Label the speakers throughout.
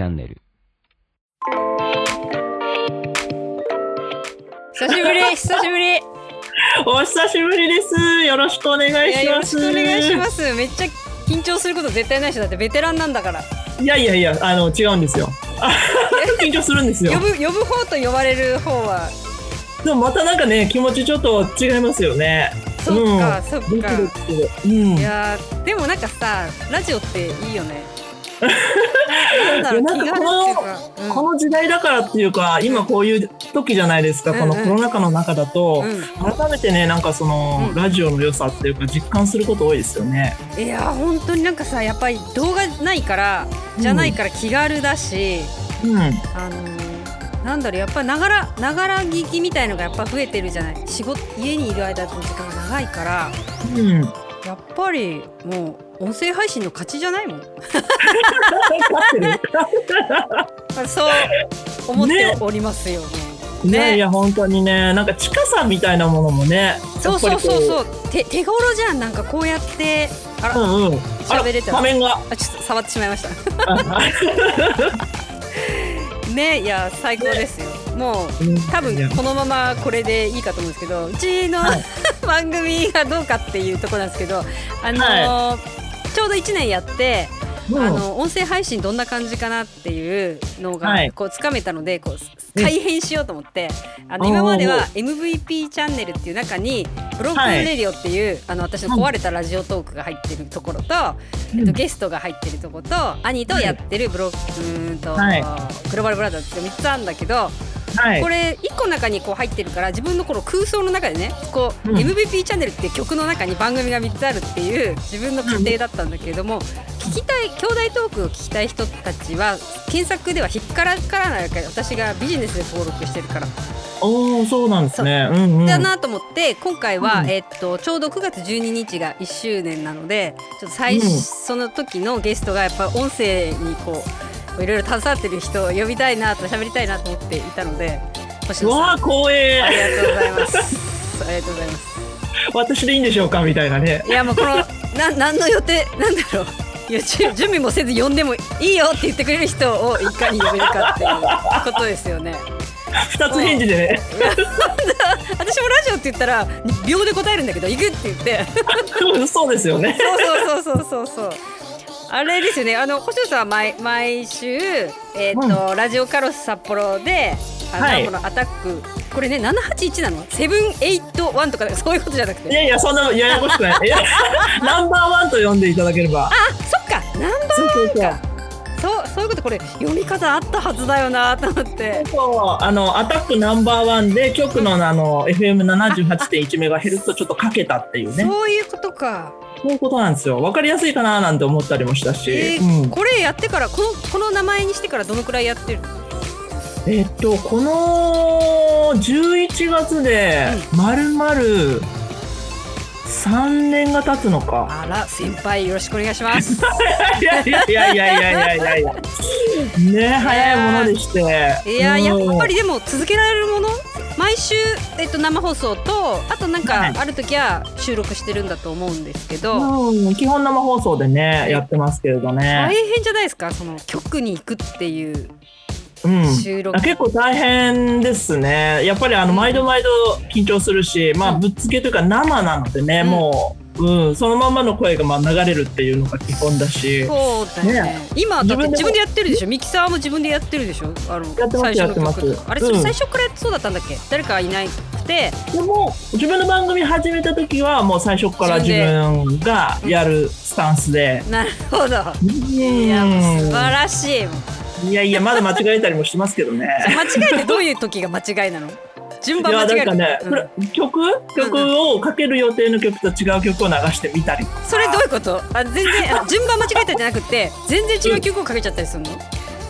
Speaker 1: チャンネル
Speaker 2: 久しぶり久しぶりい
Speaker 3: お久しぶりです。よろしくお願い
Speaker 2: やよろし
Speaker 3: します。
Speaker 2: くお願いしますめっちゃ緊張すること絶対ない人だってベテランなんだから
Speaker 3: いやいやいや、あの違うんですよ。あ緊張するんですよ
Speaker 2: 呼。ぶ呼ぶ方と呼ばれる方は？
Speaker 3: でもまたなんかね、気持ちちょっと違いますよね。
Speaker 2: そっか、そっ
Speaker 3: ドキ
Speaker 2: か
Speaker 3: ドキするうん。
Speaker 2: いやーでもなんかさラジオっていいよねななんだろう
Speaker 3: この時代だからっていうか、今こういう時じゃないですか。このコロナ禍の中だと、
Speaker 2: う
Speaker 3: 改めてね、なんかその、
Speaker 2: うん
Speaker 3: ラジオの良さっていうか実感すること多いですよね。
Speaker 2: ん、いやー本当になんかさやっぱり動画ないからじゃないから気軽だし、
Speaker 3: うん。
Speaker 2: あのーなんだろうやっぱながらながら聞きみたいのがやっぱ増えてるじゃない仕事家にいる間の時間が長いから
Speaker 3: うん。
Speaker 2: やっぱりもう音声配信の勝ちじゃないもん。そう思っておりますよ、
Speaker 3: いやいや、本当にね、なんか近さみたいなものもね。
Speaker 2: そうそうそう
Speaker 3: う。
Speaker 2: そう。手手頃じゃんなんかこうやって。あら、
Speaker 3: うんうん。
Speaker 2: 喋れて
Speaker 3: 画面が。
Speaker 2: あちょっと触ってしまいました。
Speaker 3: あ
Speaker 2: ねいや最高ですよもう多分このままこれでいいかと思うんですけどうちの、
Speaker 3: はい。
Speaker 2: 番組がどうかっていうところなんですけどあのーちょうど1年やって、
Speaker 3: うん。
Speaker 2: あの音声配信どんな感じかなっていうのが
Speaker 3: はい。
Speaker 2: こうつかめたのでこう
Speaker 3: うん
Speaker 2: 改変しようと思って、あの今までは MVP チャンネルっていう中にブロークレディオっていう、あの私の壊れたラジオトークが入ってるところと、えっと、ゲストが入ってるところと兄とやってるブロークうーんと、
Speaker 3: はい。
Speaker 2: グローバルブラザーズって3つあるんだけど、
Speaker 3: はい
Speaker 2: こ。れ1個の中にこう入ってるから自分のこの空想の中でねこう、
Speaker 3: うん
Speaker 2: MVP チャンネルって曲の中に番組が3つあるっていう自分の仮定だったんだけれども、聞きたい兄弟トークを聞きたい人たちは検索では引っからからないわけ私がビジネスで登録してるから。
Speaker 3: おお、そうなんですね。うんうん。
Speaker 2: だなと思って今回は、
Speaker 3: うん
Speaker 2: えっとちょうど9月12日が1周年なのでちょっと最、
Speaker 3: うん
Speaker 2: その時のゲストがやっぱ音声にこういろいろ携わってる人を呼びたいなと喋りたいなと思っていたので星野さん
Speaker 3: うわあ、光
Speaker 2: あ
Speaker 3: 栄。
Speaker 2: りがとうございます。ありがとうございます。
Speaker 3: 私でいいんでしょうか？みたいなね。
Speaker 2: いやもうこのな何の予定？なんだろう。いや準準備もせず呼んでもいいよって言ってくれる人をいかに呼べるかっていうことですよね。
Speaker 3: 二つ返事でね。
Speaker 2: 私もラジオって言ったら秒で答えるんだけど行くって言って。
Speaker 3: そうですよね。
Speaker 2: そうそうそうそうそうそう。あれですよね。あの星野さんは毎毎週えっ、と、ラジオカロス札幌であの、
Speaker 3: はい
Speaker 2: このアタックこれね781なの？セブンエイトワンとかそういうことじゃなくて。
Speaker 3: いやいや、そんなややこしくない。ナンバーワンと呼んでいただければ。
Speaker 2: あそっかナンバ
Speaker 3: そうそうそう。
Speaker 2: ーそういうことこれ読み方あったはずだよなと思って
Speaker 3: そうあのアタックナンバーワンで局のあの FM78.1 メガヘルツとちょっとかけたっていうね。
Speaker 2: そういうことか
Speaker 3: そういうことなんですよ。わかりやすいかななんて思ったりもしたし。
Speaker 2: えー
Speaker 3: うん
Speaker 2: これやってからこのこの名前にしてからどのくらいやってる
Speaker 3: えっと、この11月で、まるまる三年が経つのか。
Speaker 2: あら先輩よろしくお願いします。
Speaker 3: いやいやいやいやいやいや。ね早いものでして。
Speaker 2: いや、やっぱりでも続けられるもの毎週、えっと、生放送とあとなんかある時は収録してるんだと思うんですけど、
Speaker 3: うん、基本生放送でねやってますけれどね。
Speaker 2: 大変じゃないですか？その局に行くっていう。
Speaker 3: うん。
Speaker 2: 収録、
Speaker 3: あ結構大変ですね。やっぱりあの毎度毎度緊張するし、まあぶっつけというか生なのでね、
Speaker 2: うん。
Speaker 3: もう、うん、そのまんまの声がまあ流れるっていうのが基本だし。
Speaker 2: そうだよね。
Speaker 3: ね。
Speaker 2: 今だって
Speaker 3: 自分で
Speaker 2: やってるでしょ？ミキサーも自分でやってるでしょ？あの
Speaker 3: やってます
Speaker 2: 最初の曲
Speaker 3: やってます。
Speaker 2: あれ
Speaker 3: うん。
Speaker 2: それ最初からそうだったんだっけ？誰かいなくて。
Speaker 3: でも自分の番組始めた時はもう最初から自分がやるスタンスで。
Speaker 2: なるほど。
Speaker 3: うん。
Speaker 2: いや素晴らしい
Speaker 3: いやいやまだ間違えたりもしますけどね。
Speaker 2: 間違いってどういう時が間違いなの？順
Speaker 3: いや
Speaker 2: 番間違える
Speaker 3: なんかね、
Speaker 2: うん
Speaker 3: これ曲？曲をかける予定の曲と違う曲を流してみたり。
Speaker 2: それどういうこと？あ全然あ順番間違えたんじゃなくて全然違う曲をかけちゃったりするの、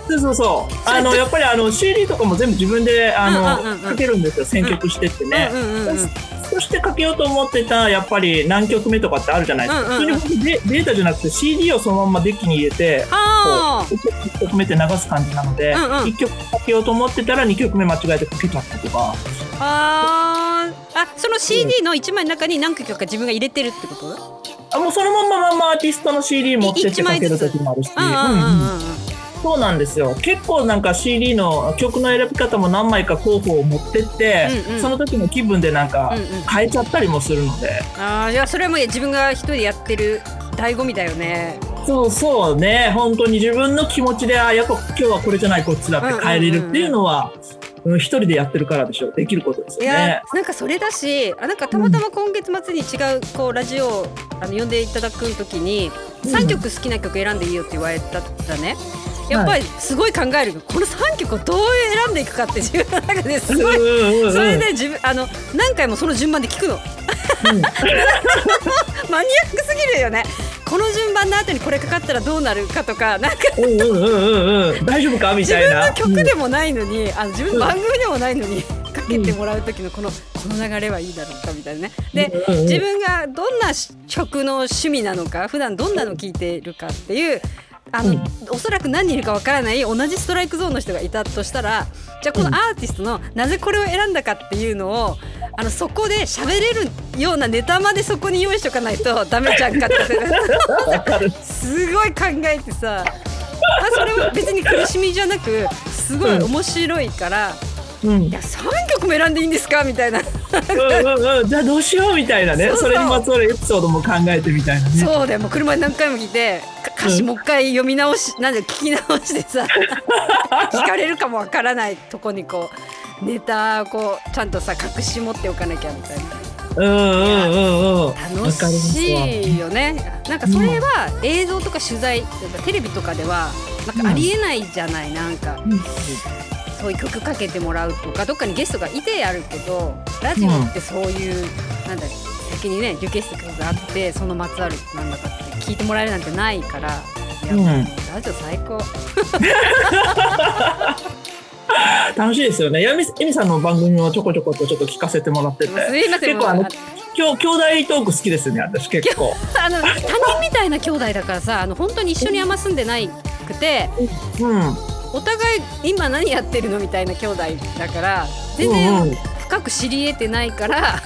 Speaker 3: そうそうそう。あのやっぱりあの CD とかも全部自分であの、かけるんですよ。選曲してってね。
Speaker 2: うんうんうんうん
Speaker 3: そそしてかけようと思ってたやっぱり何曲目とかってあるじゃないですか。
Speaker 2: うんうんうん。
Speaker 3: 普通にデデータじゃなくて CD をそのままデッキに入れて。
Speaker 2: あ
Speaker 3: こう1曲目って流す感じなので、
Speaker 2: うんうん。
Speaker 3: 1曲かけようと思ってたら2曲目間違えてかけちゃったとか。
Speaker 2: ーあー。あその CD の1枚の中に何曲か自分が入れてるってこと？
Speaker 3: あもうそのまんままんまアーティストの CD 持ってってかける時もあるし、
Speaker 2: うんうんうんうんうん
Speaker 3: そうなんですよ。結構なんか CD の曲の選び方も何枚か候補を持ってって、
Speaker 2: うんうん。
Speaker 3: その時の気分でなんか
Speaker 2: うんうん。
Speaker 3: 変えちゃったりもするので、
Speaker 2: ああじゃあそれはもう自分が一人でやってる醍醐味だよね。
Speaker 3: そうそうね。本当に自分の気持ちであやっぱ今日はこれじゃないこっちだって変えれるっていうのは、うん一人でやってるからでしょ。できることです
Speaker 2: いや
Speaker 3: よね。
Speaker 2: なんかそれだしあなんかたまたま今月末に違うこうラジオをあの呼んでいただく時に
Speaker 3: うん。
Speaker 2: 3曲好きな曲選んでいいよって言われたらねやっぱりすごい考えるこの3曲をどう選んでいくかって自分の中ですごい
Speaker 3: うんうんうん
Speaker 2: それで自分あの何回もその順番で聞くの。
Speaker 3: うん。
Speaker 2: マニアックすぎるよね。この順番の後にこれかかったらどうなるかとかなんか
Speaker 3: うんうんうんうんうん。大丈夫か？み
Speaker 2: 自
Speaker 3: たいな。
Speaker 2: 分の曲でもないのに、あの自分の番組でもないのに、かけてもらう時のこのこの流れはいいだろうかみたいなね。で、自分がどんな曲の趣味なのか普段どんなの聞いているかっていうあの、
Speaker 3: うん。
Speaker 2: おそらく何人いるかわからない同じストライクゾーンの人がいたとしたらじゃあこのアーティストのなぜこれを選んだかっていうのをあのそこで喋れるようなネタまでそこに用意しとかないとダメじゃんかって。すごい考えてさ、まあ、それは別に苦しみじゃなくすごい面白いから、
Speaker 3: うん。
Speaker 2: いや3曲も選んでいいんですか？みたいな、
Speaker 3: うんうんうん。じゃあどうしようみたいなね。
Speaker 2: そ
Speaker 3: れにまつわるエピソードも考えてみたいなね。
Speaker 2: そう。だよもう車で何回も聞いてか歌詞もう一回読み直し、なんで聞き直してさ 聞かれるかもわからないとこにこうネタをこうちゃんとさ隠し持っておかなきゃみたいな
Speaker 3: うんうんうんうん。
Speaker 2: 楽しいよね。なんかそれは映像とか取材テレビとかではなんかありえないじゃないなんか。
Speaker 3: うん。
Speaker 2: そういう曲かけてもらうとかどっかにゲストがいてやるけどラジオってそういう、なんだ先にねリクエストがあってそのまつわるなんだかって聞いてもらえるなんてないから。いや、
Speaker 3: うん。
Speaker 2: ラジオ最高
Speaker 3: 楽しいですよね。やみえみさんの番組をちょこちょことちょっと聞かせてもらってて。
Speaker 2: すいません
Speaker 3: 結構あの
Speaker 2: もう
Speaker 3: 今日兄弟トーク好きですね私結構。
Speaker 2: あの他人みたいな兄弟だからさあの本当に一緒にあんま住んでないくて
Speaker 3: うん。
Speaker 2: お互い今何やってるのみたいな兄弟だから全
Speaker 3: うん
Speaker 2: 然
Speaker 3: うん
Speaker 2: 深く知り得てないから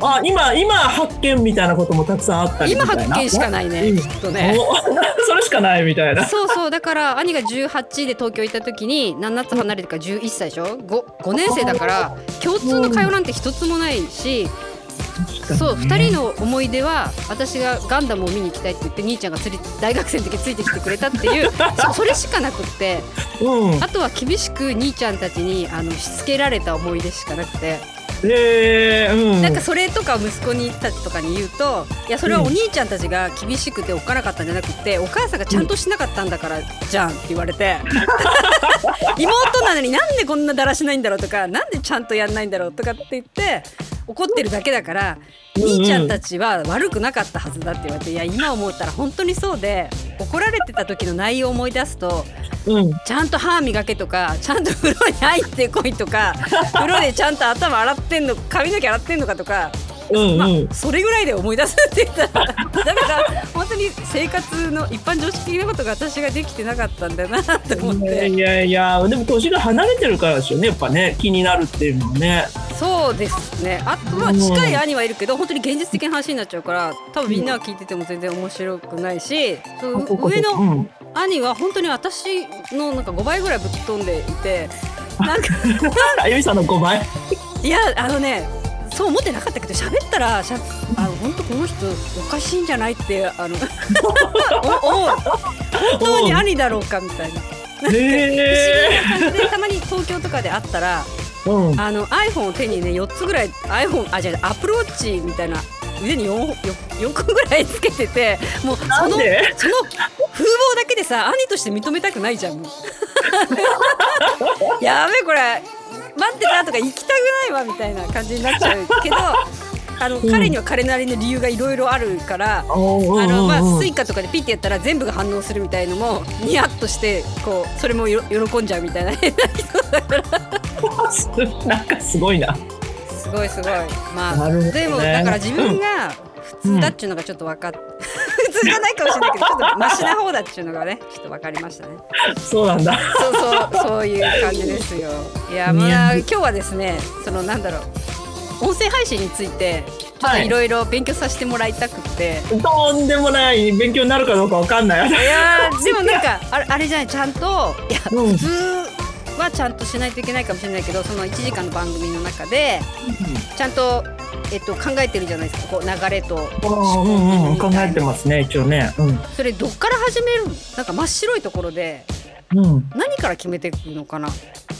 Speaker 3: あ今今発見みたいなこともたくさんあったりみ
Speaker 2: 今
Speaker 3: たいな。
Speaker 2: 発見しかないね
Speaker 3: うん
Speaker 2: きっとね。
Speaker 3: お それしかないみたいな。
Speaker 2: そうそうだから兄が18で東京行った時に7つ離れてから11歳でしょ？5, 5年生だから共通の会話なんて一つもないしそう2人の思い出は私がガンダムを見に行きたいって言って兄ちゃんがつり大学生の時ついてきてくれたっていう そそれしかなくって
Speaker 3: うん。
Speaker 2: あとは厳しく兄ちゃんたちにあのしつけられた思い出しかなくて
Speaker 3: えー、うん。
Speaker 2: なんかそれとかを息子にたちとかに言うといやそれはお兄ちゃんたちが厳しくておっかなかったんじゃなくてお母さんがちゃんとしなかったんだからじゃんって言われて 妹なのになんでこんなだらしないんだろうとかなんでちゃんとやんないんだろうとかって言って怒ってるだけだから
Speaker 3: うんうん
Speaker 2: 兄ちゃんたちは悪くなかったはずだって言われていや今思ったら本当にそうで怒られてた時の内容を思い出すと
Speaker 3: うん。
Speaker 2: ちゃんと歯磨けとかちゃんと風呂に入ってこいとか風呂でちゃんと頭洗ってんの髪の毛洗ってんのかとかま
Speaker 3: うんうん。
Speaker 2: あ、それぐらいで思い出すって言った。らだから本当に生活の一般常識的なことが私ができてなかったんだなと思っ
Speaker 3: いや
Speaker 2: て
Speaker 3: いやいや。でも年が離れてるからですよねやっぱね気になるっていうのはね。
Speaker 2: そうですね。あとは近い兄はいるけど本当に現実的な話になっちゃうから多分みんなが聞いてても全然面白くないしそう上の
Speaker 3: うん。
Speaker 2: 兄は本当に私のなんか5倍ぐらいぶっ飛んでいてなんか
Speaker 3: あゆみさんの5倍。
Speaker 2: いやあのねそう思ってなかったけど喋ったらしゃあの本当この人おかしいんじゃないってあのお思う本当に兄だろうかみたいな。不思議
Speaker 3: へ
Speaker 2: な感じでたまに東京とかで会ったら
Speaker 3: えうん。
Speaker 2: あの iPhone を手にね4つぐらい iPhone あじゃあアップルウォッチみたいな腕に 4, 4個ぐらいつけててもうそのその風貌だけでさ兄として認めたくないじゃん やべえこれ待ってたとか行きたくないわみたいな感じになっちゃうけどあの、
Speaker 3: うん。
Speaker 2: 彼には彼なりの理由がいろいろあるから。あのまあ、スイカとかでピッてやったら全部が反応するみたいのもニヤッとしてこうそれもよ喜んじゃうみたいな。変な人だから
Speaker 3: なんかすごいな。
Speaker 2: すごいすごい。まあ、
Speaker 3: ね。
Speaker 2: でもだから自分が普通だっちゅうのがちょっと分かっ、普通じゃないかもしれないけどちょっとマシな方だっちゅうのがね ちょっと分かりましたね。
Speaker 3: そうなんだ。
Speaker 2: そうそうそういう感じですよ。いやまあ今日はですねそのなんだろう音声配信についてい。ろいろ勉強させてもらいたくて、
Speaker 3: とんでもない勉強になるかどうかわかんない。
Speaker 2: いやーでもなんかあれあれじゃないちゃんといや、
Speaker 3: うん。
Speaker 2: 普通はちゃんとしないといけないかもしれないけどその1時間の番組の中でちゃんと、えっと、考えてるじゃないですかこう流れと
Speaker 3: うんうん、考えてますね、一応ね。うん。
Speaker 2: それどっから始めるのなんか真っ白いところで
Speaker 3: うん。
Speaker 2: 何から決めていくのかな？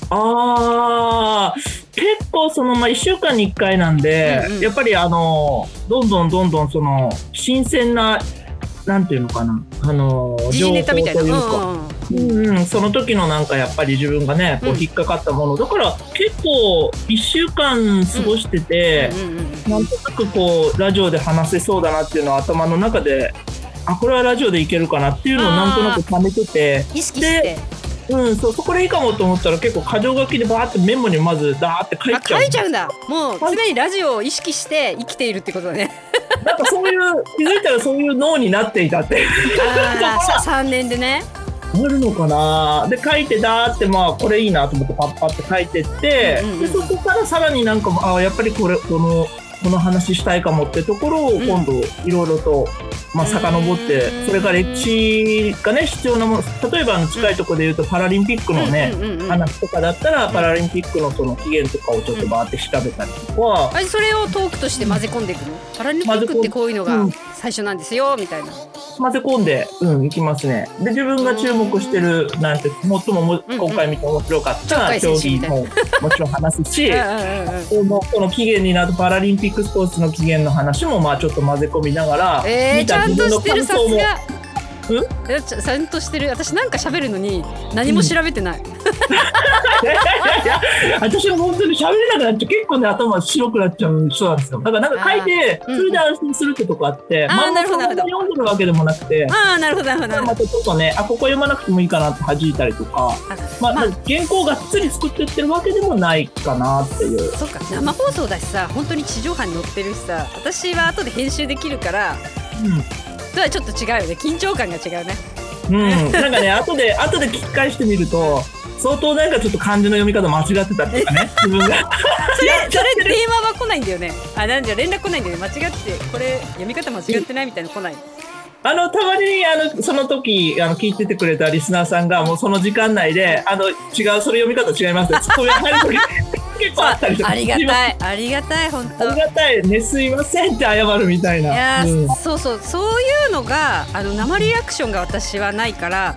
Speaker 3: ああ、結構その、まあ、一週間に一回なんで、
Speaker 2: うんうん
Speaker 3: やっぱりあの、どんどんどんどんその、新鮮な、なんていうのかな、あの。情報というか、
Speaker 2: うん
Speaker 3: その時のなんかやっぱり自分がね、こ
Speaker 2: う
Speaker 3: うん。引っかかったもの、だから結構一週間過ごしてて、なんとなくこうラジオで話せそうだなっていうのは頭の中であこれはラジオでいけるかなっていうのをなんとなく貯めてて。
Speaker 2: 意識して
Speaker 3: うんそうそこでいいかもと思ったら結構箇条書きでバーってメモにまずダーって書い
Speaker 2: あ
Speaker 3: ちゃう
Speaker 2: 書いちゃうんだ。もう常にラジオを意識して生きているってことだね。
Speaker 3: なんかそういう気づいたらそういう脳になっていたって。
Speaker 2: あー さ3年でね。
Speaker 3: あるのかな。で書いてダーってまあこれいいなと思ってパッパって書いてって、
Speaker 2: うんうんうん
Speaker 3: でそこからさらになんかあやっぱりこれこのこの話したいかもってところを今度いろいろと、まあ遡って
Speaker 2: うん
Speaker 3: それから歴史がね必要なもの例えば近いところで言うとパラリンピックのね、
Speaker 2: うんうんうんうん
Speaker 3: 話とかだったらパラリンピックのその起源とかをちょっとバーって調べたりとか、
Speaker 2: あれそれをトークとして混ぜ込んでいくの？パラリンピックってこういうのが
Speaker 3: うん。
Speaker 2: 最初なんですよみたいな。
Speaker 3: 混ぜ込んで、うん、いきますね。で、自分が注目してる、なんて、最もも
Speaker 2: うん
Speaker 3: 今回見て面白かった
Speaker 2: 鳥
Speaker 3: 競技ももちろん話すし
Speaker 2: うん、うんうんうん。
Speaker 3: もうこの起源になるパラリンピックスポーツの起源の話も、まあちょっと混ぜ込みながら、
Speaker 2: えー、ちゃんとしてるさす
Speaker 3: も。
Speaker 2: がちゃんとしてる。私なんか喋るのに何も調べてない、
Speaker 3: いやいや私は本当に喋れなくなっちゃう。結構ね、頭白くなっちゃう人なんですよ。だからなんか書いて、それで安心するってとこあって、
Speaker 2: あー
Speaker 3: まあ
Speaker 2: なるほど
Speaker 3: そんなに読んでるわけでもなくて、
Speaker 2: ああなるほどなるほど
Speaker 3: またちょっとね、あ、ここ読まなくてもいいかなって弾いたりとか、
Speaker 2: ど
Speaker 3: まあ、
Speaker 2: まあ
Speaker 3: 原稿をがっつり作ってってるわけでもないかなっていう。
Speaker 2: そっか生放送だしさ本当に地上波に載ってるしさ私は後で編集できるからそれはちょっと違うよね緊張感が違うね
Speaker 3: うん。うん。なんかね、後で、後で聞き返してみると、相当なんかちょっと漢字の読み方間違ってたっていうかね、自分が。
Speaker 2: それそれ電話は来ないんだよねあなんじゃ連絡来ないんだよね間違ってこれ読み方間違ってないみたいなの来ない
Speaker 3: あの、たまに、あの、その時、あの、聞いててくれたリスナーさんが、もうその時間内で、あの、違う、それ読み方違いますって、ツッコミが入る時結構あったりとか。
Speaker 2: ありがたいありがたい本当
Speaker 3: ありがたい。ね、すいませんって謝るみたいな。
Speaker 2: いやー、
Speaker 3: うん
Speaker 2: そうそうそういうのがあの生リアクションが私はないから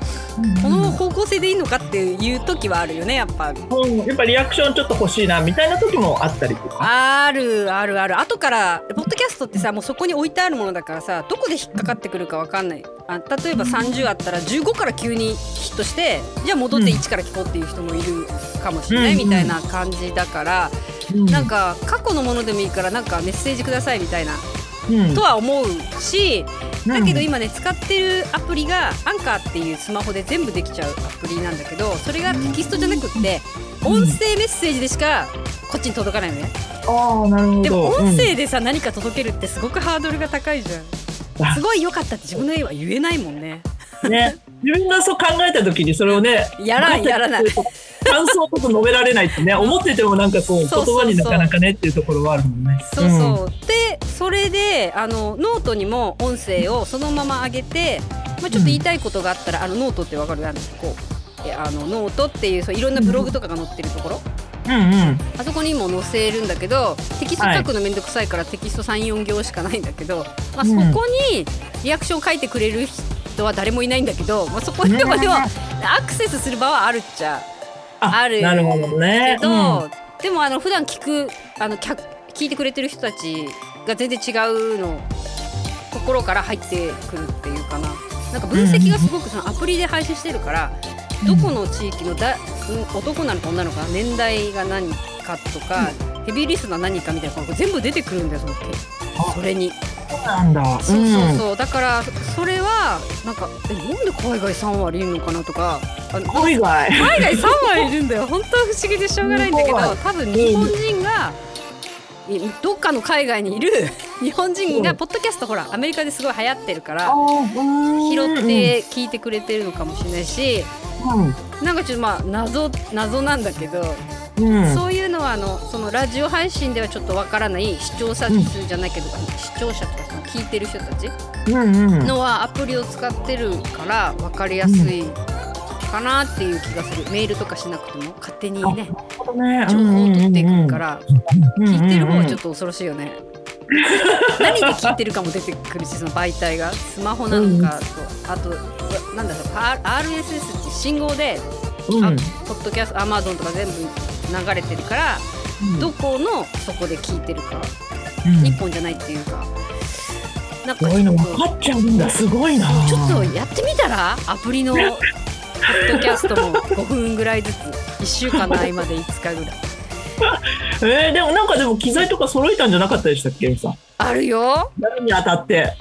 Speaker 2: この方向性でいいのかっていう時はあるよねやっぱ。
Speaker 3: うんやっぱリアクションちょっと欲しいな、みたいな時もあったりとか。
Speaker 2: あるあるある。後からポッドキャストってさもうそこに置いてあるものだからさどこで引っかかってくるかわかんない。あ例えば30あったら15から急にヒットしてじゃあ戻って1から聞こうっていう人もいるかもしれない、
Speaker 3: うん
Speaker 2: みたいな感じだから、
Speaker 3: うん。
Speaker 2: なんか過去のものでもいいからなんかメッセージくださいみたいな
Speaker 3: うん
Speaker 2: とは思うしだけど
Speaker 3: うん
Speaker 2: 今ね使ってるアプリがアンカーっていうスマホで全部できちゃうアプリなんだけどそれがテキストじゃなくって音声メッセージでしかこっちに届かないのね。
Speaker 3: ああ、なるほど。
Speaker 2: でも音
Speaker 3: うん。
Speaker 2: 声でさ何か届けるってすごくハードルが高いじゃん。
Speaker 3: あ
Speaker 2: すごい良かったって自分の絵は言えないもんね。
Speaker 3: ね、自分がそう考えた時にそれをね
Speaker 2: やらんやらない。
Speaker 3: 感想こそ述べられないってね思っててもなんかこう言葉になかなかねっていうところはあるもんね。
Speaker 2: そうそう、でそれであのノートにも音声をそのまま上げて、まあ、ちょっと言いたいことがあったら、あのノートってわかる？あのこうえあのノートっていうそういろんなブログとかが載ってるところ、
Speaker 3: うんうん。
Speaker 2: あそこにも載せるんだけどテキスト書くのめんどくさいからテキスト34行しかないんだけど、まあ、そこにリアクション書いてくれる人は誰もいないんだけど、まあ、そこにでもでもアクセスする場はあるっちゃある
Speaker 3: なるほどね。
Speaker 2: けど、でもあの普段聞くあの客聞いてくれてる人たちが全然違うのところから入ってくるっていうかな。なんか分析がすごくそのアプリで配信してるから、どこの地域のだん男なのか女なのか年代が何かとか、ヘビーリスナー何かみたいなのが全部出てくるんだよそのそれに。
Speaker 3: そうなんだ。
Speaker 2: そうそうそう、だからそれはなんかえなんで海外3割いるのかなとか
Speaker 3: 海外。
Speaker 2: 海外3割いるんだよ。本当は不思議でしょうがないんだけど多分日本人がいどっかの海外にいる 日本人が
Speaker 3: うん
Speaker 2: ポッドキャストほらアメリカですごい流行ってるか
Speaker 3: あ
Speaker 2: ら
Speaker 3: ー
Speaker 2: 拾っ、て聞いてくれてるのかもしれないし
Speaker 3: うん。うん
Speaker 2: なんかちょっとまあ謎謎なんだけど
Speaker 3: うん。
Speaker 2: そういうのはあのそのラジオ配信ではちょっとわからない視聴者数じゃないけど、視聴者とかその聞いてる人たち
Speaker 3: うんうん。
Speaker 2: のはアプリを使ってるから分かりやすいかなっていう気がする、メールとかしなくても勝手にね
Speaker 3: ね。
Speaker 2: 情報を取っていくから、聞いてる方はちょっ
Speaker 3: と
Speaker 2: と恐ろしいよね。何で聞いてるかも出てくるしその媒体が。スマホなのかと、あとなんだろう。RSS って信号で、
Speaker 3: うん。
Speaker 2: あポッドキャストアマゾンとか全部流れてるから、どこのそこで聞いてるか
Speaker 3: うん。
Speaker 2: 一本じゃないっていうか。なんか
Speaker 3: そういうの分かっちゃうんだ。すごいな。
Speaker 2: ちょっとやってみたら？アプリのポッドキャストも5分ぐらいずつ1週間の合間で5日ぐらい。
Speaker 3: えー、でもなんかでも機材とか揃えたんじゃなかったでしたっけさん？
Speaker 2: あるよ。
Speaker 3: 何に当たって？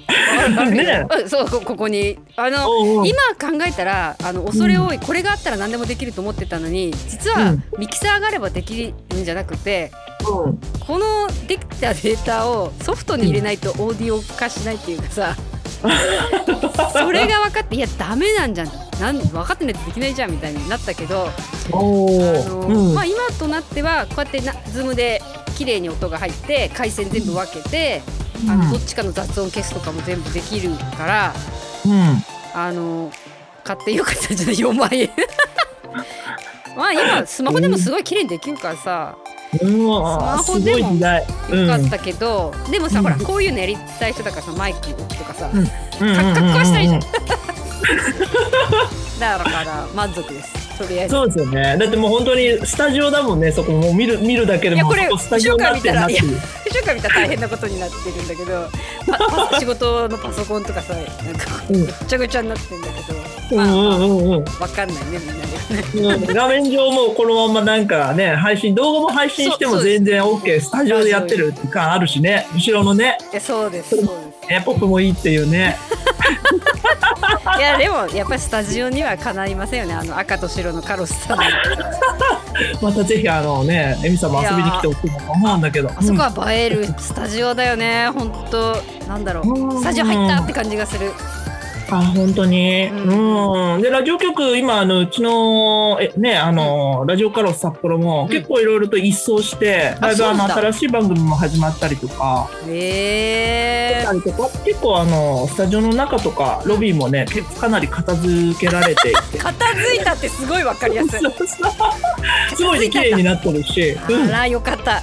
Speaker 2: ある
Speaker 3: ね
Speaker 2: そうこここに。あの今考えたらあの恐れ多い、これがあったら何でもできると思ってたのに実は
Speaker 3: うん。
Speaker 2: ミキサーがあればできるんじゃなくて
Speaker 3: うん。
Speaker 2: このできたデータをソフトに入れないとオーディオ化しないっていうかさそれが分かっていやダメなんじゃんなん分かってないとできないじゃんみたいになったけど
Speaker 3: お
Speaker 2: あの、
Speaker 3: お、うん。
Speaker 2: まあ、今となってはこうやってなズームで綺麗に音が入って回線全部分けて、あのどっちかの雑音消すとかも全部できるから
Speaker 3: うん。
Speaker 2: あの買ってよかったんじゃない？4万円。まあ今スマホでもすごい綺麗にできるからさ。スマホでもよかったけど、でもさ、
Speaker 3: うん。
Speaker 2: ほらこういうのやりたい人だからさマイクとかさ、
Speaker 3: うん。
Speaker 2: かかっこはしたいじゃん。
Speaker 3: うん
Speaker 2: だから満足です。とりあえず。
Speaker 3: そうですよね。だってもう本当にスタジオだもんね。そこもう見る見るだけでも
Speaker 2: いやこれ
Speaker 3: スタジオになってるなっていう。
Speaker 2: 1週間見たら大変なことになってるんだけど 仕事のパソコンとかさなんか
Speaker 3: うん。
Speaker 2: ぐっちゃぐちゃになってるんだけど、まあ、
Speaker 3: うんうんうん。うん
Speaker 2: わかんないねみんなで
Speaker 3: ん。画面上もこのままなんかね配信動画も配信しても全然 OK スタジオでやってるって感あるしね。後ろのね。
Speaker 2: そうですそうです。
Speaker 3: ねポップもいいっていうね
Speaker 2: いやでもやっぱりスタジオにはかないませんよね。あの赤と白のカロスさんの
Speaker 3: またぜひあのねエミさんも遊びに来てほしいなと思うんだけど。
Speaker 2: あそこは映えるスタジオだよね。本当なんだろ
Speaker 3: う。ん。
Speaker 2: うスタジオ入ったって感じがする
Speaker 3: あ本当に。
Speaker 2: う
Speaker 3: うん。んでラジオ局今あのうちのえねあの、ラジオカロス札幌も
Speaker 2: ん。
Speaker 3: 結構いろいろと一掃して、
Speaker 2: あ
Speaker 3: だ。いぶあの新しい番組も始まったりとか
Speaker 2: へえ
Speaker 3: たりとか結構あのスタジオの中とかロビーもねかなり片付けられて
Speaker 2: 片付いたってすごいわかりやすい。
Speaker 3: すごいね綺麗になってるし、うん。
Speaker 2: あらよかった。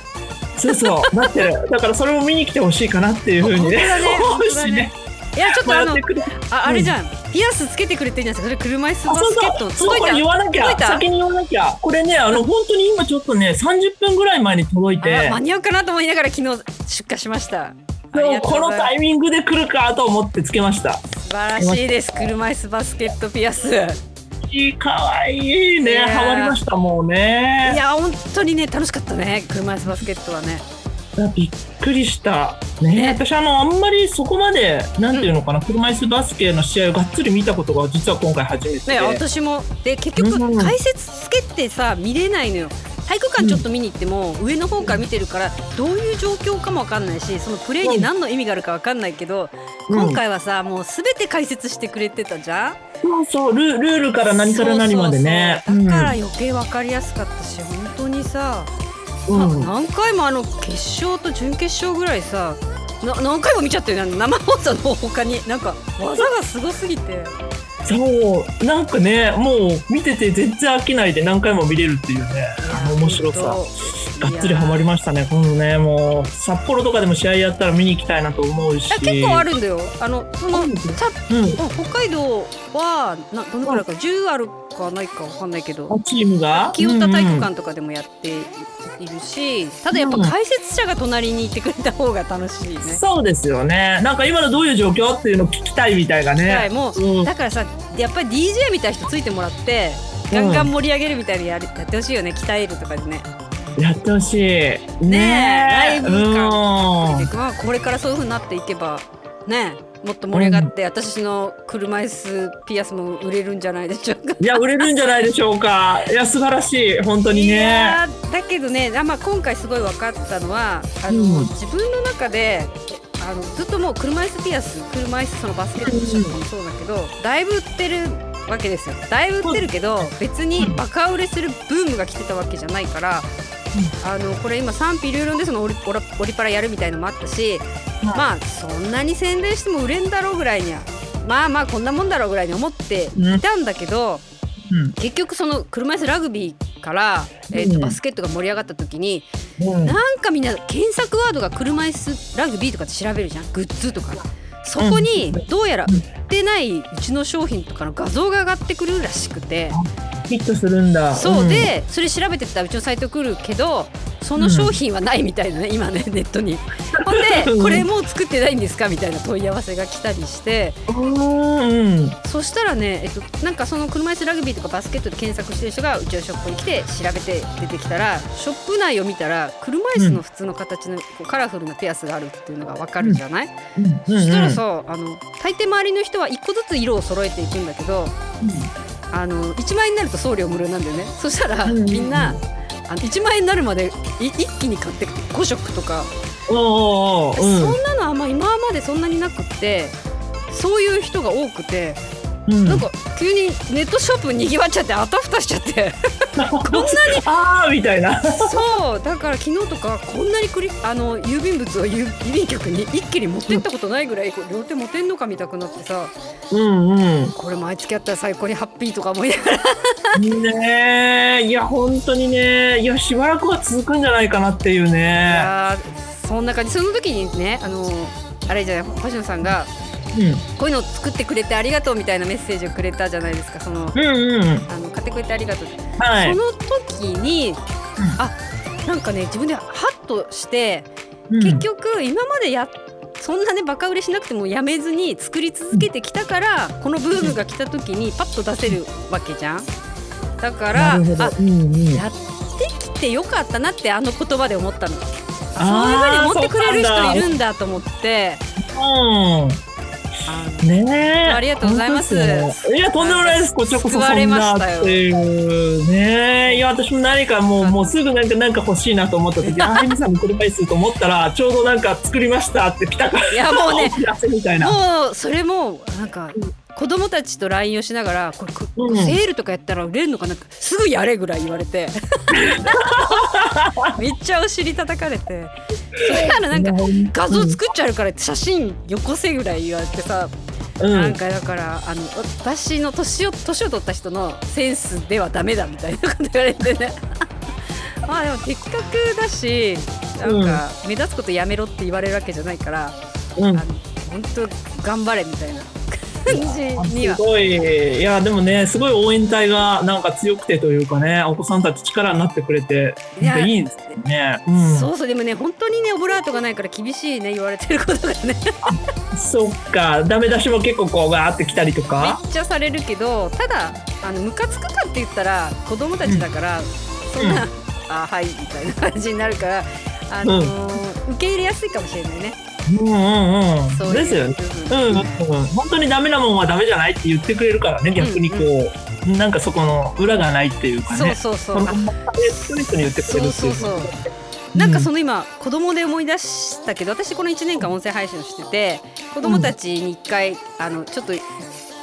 Speaker 3: そうそう。なってる。だからそれも見に来てほしいかなっていうふうにね。
Speaker 2: ね。
Speaker 3: 思うしね
Speaker 2: いやちょっとあの ああれじゃん、ピアスつけてくれてるじゃないですか。それ車椅子バスケット
Speaker 3: そうそう。これ言わなきゃ。
Speaker 2: 届いた？
Speaker 3: 先に言わなきゃ。これねあの本当に今ちょっとね30分ぐらい前に届いて。
Speaker 2: あ間に合うかなと思いながら昨日出荷しました。
Speaker 3: でもこのタイミングで来るかと思ってつけました。
Speaker 2: 素晴らしいです。車椅子バスケットピアス。
Speaker 3: いいかわいい
Speaker 2: い
Speaker 3: ねハマりましたもう
Speaker 2: い
Speaker 3: ね
Speaker 2: や本当にね楽しかったね車椅子バスケットはね
Speaker 3: びっくりした。ね。
Speaker 2: ね
Speaker 3: 私あのあんまりそこまでなんていうのかな、車椅子バスケの試合をがっつり見たことが実は今回初めてで、
Speaker 2: ね私も。で結局
Speaker 3: うん。
Speaker 2: 解説つけてさ見れないのよ。体育館ちょっと見に行っても、上の方から見てるからどういう状況かもわかんないしそのプレーに何の意味があるかわかんないけど、
Speaker 3: うん。
Speaker 2: 今回はさもうすべて解説してくれてたじゃん。
Speaker 3: そうそうルルールから何から何までね。
Speaker 2: だから余計わかりやすかったし、本当にさ、
Speaker 3: うん。
Speaker 2: 何回もあの決勝と準決勝ぐらいさな何回も見ちゃったよね。生放送の他に。なんか技がすごすぎて。
Speaker 3: そう。なんかねもう見てて全然飽きないで何回も見れるっていうね。あの面白さ。がっつりハマりましたね。今度ねもう札幌とかでも試合やったら見に行きたいなと思うし。
Speaker 2: あ結構あるんだよ。あのその
Speaker 3: うん。
Speaker 2: 北海道はなどのくらいか10あるかないかわかんないけど。
Speaker 3: あチームが？
Speaker 2: 清田体育館とかでもやっているし、ただやっぱ解説者が隣にいてくれた方が楽しいね。
Speaker 3: そうですよね。なんか今のどういう状況っていうのを聞きたいみたいな
Speaker 2: はい、
Speaker 3: ね
Speaker 2: もう、
Speaker 3: うん。
Speaker 2: だからさやっぱり DJ みたいな人ついてもらってガンガン盛り上げるみたいにやるやってほしいよね。鍛えるとかでね。
Speaker 3: やってほしい。ね
Speaker 2: ねえ。ライブ感
Speaker 3: うん。
Speaker 2: まあこれからそういう風になっていけばねもっと盛り上がって、私の車椅子ピアスも売れるんじゃないでしょうか。
Speaker 3: いや売れるんじゃないでしょうか。いや素晴らしい。本当に
Speaker 2: い
Speaker 3: ね
Speaker 2: やーだけどね、あまあ、今回すごい分かったのはあの、
Speaker 3: うん。
Speaker 2: 自分の中であのずっともう車椅子ピアス車椅子そのバスケットショップもそうだけど、だいぶ売ってるわけですよ。だいぶ売ってるけど別にバカ売れするブームが来てたわけじゃないからあのこれ今賛否両論でそのオリオラオリパラやるみたいのもあったし、まあそんなに宣伝しても売れんだろうぐらいにはまあまあこんなもんだろうぐらいに思っていたんだけど、
Speaker 3: うん。
Speaker 2: 結局その車椅子ラグビーから、えーと
Speaker 3: うん
Speaker 2: バスケットが盛り上がった時に、
Speaker 3: うん。
Speaker 2: なんかみんな検索ワードが車椅子ラグビーとかって調べるじゃん。グッズとか。そこにどうやら売ってないうちの商品とかの画像が上がってくるらしくて
Speaker 3: ヒットするんだ。
Speaker 2: そうでそれ調べてったらうちのサイト来るけどその商品はないみたいなね今ねネットに。ほんで
Speaker 3: うん。
Speaker 2: これもう作ってないんですかみたいな問い合わせが来たりして。
Speaker 3: うん。うん。
Speaker 2: そしたらね、えっと、なんかその車椅子ラグビーとかバスケットで検索してる人がうちのショップに来て調べて出てきたらショップ内を見たら車椅子の普通の形のこうカラフルなピアスがあるっていうのが分かるじゃない、
Speaker 3: うん。
Speaker 2: そしたらさあの大抵周りの人は1個ずつ色を揃えていくんだけどあの1万円になると送料無料なんだよねそしたら
Speaker 3: うん
Speaker 2: みんなあの1万円になるまでい一気に買って5色とか、
Speaker 3: おおおー。うん
Speaker 2: そんなのあんま今までそんなになくってそういう人が多くて。
Speaker 3: うん。
Speaker 2: なんか急にネットショップにぎわっちゃってあたふたしちゃって
Speaker 3: こんなに。ああみたいな。
Speaker 2: そうだから昨日とかこんなにクリあの郵便物を郵郵便局に一気に持ってったことないぐらいこう両手持てんのか見たくなってさ
Speaker 3: うんうん。
Speaker 2: これ毎月あったら最高にハッピーとか思いながら
Speaker 3: ねえいや本当にねいやしばらくは続くんじゃないかなっていう
Speaker 2: い
Speaker 3: ね
Speaker 2: やーそんな感じその時にねあのあれじゃない星野さんが
Speaker 3: うん
Speaker 2: こういうのを作ってくれてありがとうみたいなメッセージをくれたじゃないですかその
Speaker 3: うんうん
Speaker 2: あの買ってくれてありがとうって。
Speaker 3: はい。
Speaker 2: その時に、あなんかね自分でハッとして
Speaker 3: うん。
Speaker 2: 結局今までやそんなねバカ売れしなくてもやめずに作り続けてきたからこのブームが来た時にパッと出せるわけじゃん。だからあ
Speaker 3: うんうん。
Speaker 2: やってきてよかったなってあの言葉で思ったの。そういうふうに思ってくれる人いるんだと思って。
Speaker 3: うん。
Speaker 2: あ
Speaker 3: ねえ。
Speaker 2: ありがとうございます。
Speaker 3: すよいやとんでもないです。こちらこそそんなっていうねえ。いや私も何かもうもうすぐなんかなんか欲しいなと思った時 ああゆみさんの車椅子と思ったらちょうどなんか作りましたって来たから
Speaker 2: いやもうね
Speaker 3: お知らせみたいな。
Speaker 2: もうそれもなんか子供たちと LINE をしながらこれこ
Speaker 3: うん。
Speaker 2: セールとかやったら売れるのかなすぐやれぐらい言われて。めっちゃお尻叩かれて。そしたらなんか画像作っちゃうから写真よこせぐらい言われてさ、
Speaker 3: うん。
Speaker 2: なんかだからあの私の年を年を取った人のセンスではダメだみたいなこと言われてね。まあでも的確だしなんか目立つことやめろって言われるわけじゃないから、
Speaker 3: うん。
Speaker 2: あの本当頑張れみたいな感じには
Speaker 3: すごい。いやでもねすごい応援隊がなんか強くてというかねお子さんたち力になってくれて
Speaker 2: い
Speaker 3: いいですね。うん、
Speaker 2: そうそうでもね本当にねオブラートがないから厳しいね言われてることがね。
Speaker 3: そっか。ダメ出しも結構こうガーってきたりと
Speaker 2: め
Speaker 3: か。
Speaker 2: っちゃされるけどただあのムカつくかって言ったら子供たちだから、そんな、
Speaker 3: うん。
Speaker 2: あはいみたいな感じになるから、あのー受け入れやすいかもしれないね
Speaker 3: うんうんうん。
Speaker 2: そう
Speaker 3: ですよね。うんうんうん、本当にダメなもんはダメじゃないって言ってくれるからね逆にこう、なんかそこの裏がないっていうか
Speaker 2: そう
Speaker 3: ね。
Speaker 2: そうそうあ
Speaker 3: このままストレートに言ってくれるっていうう。
Speaker 2: そそうそうなんかその今子供で思い出したけど私この1年間音声配信をしてて子供たちに1回あのちょっと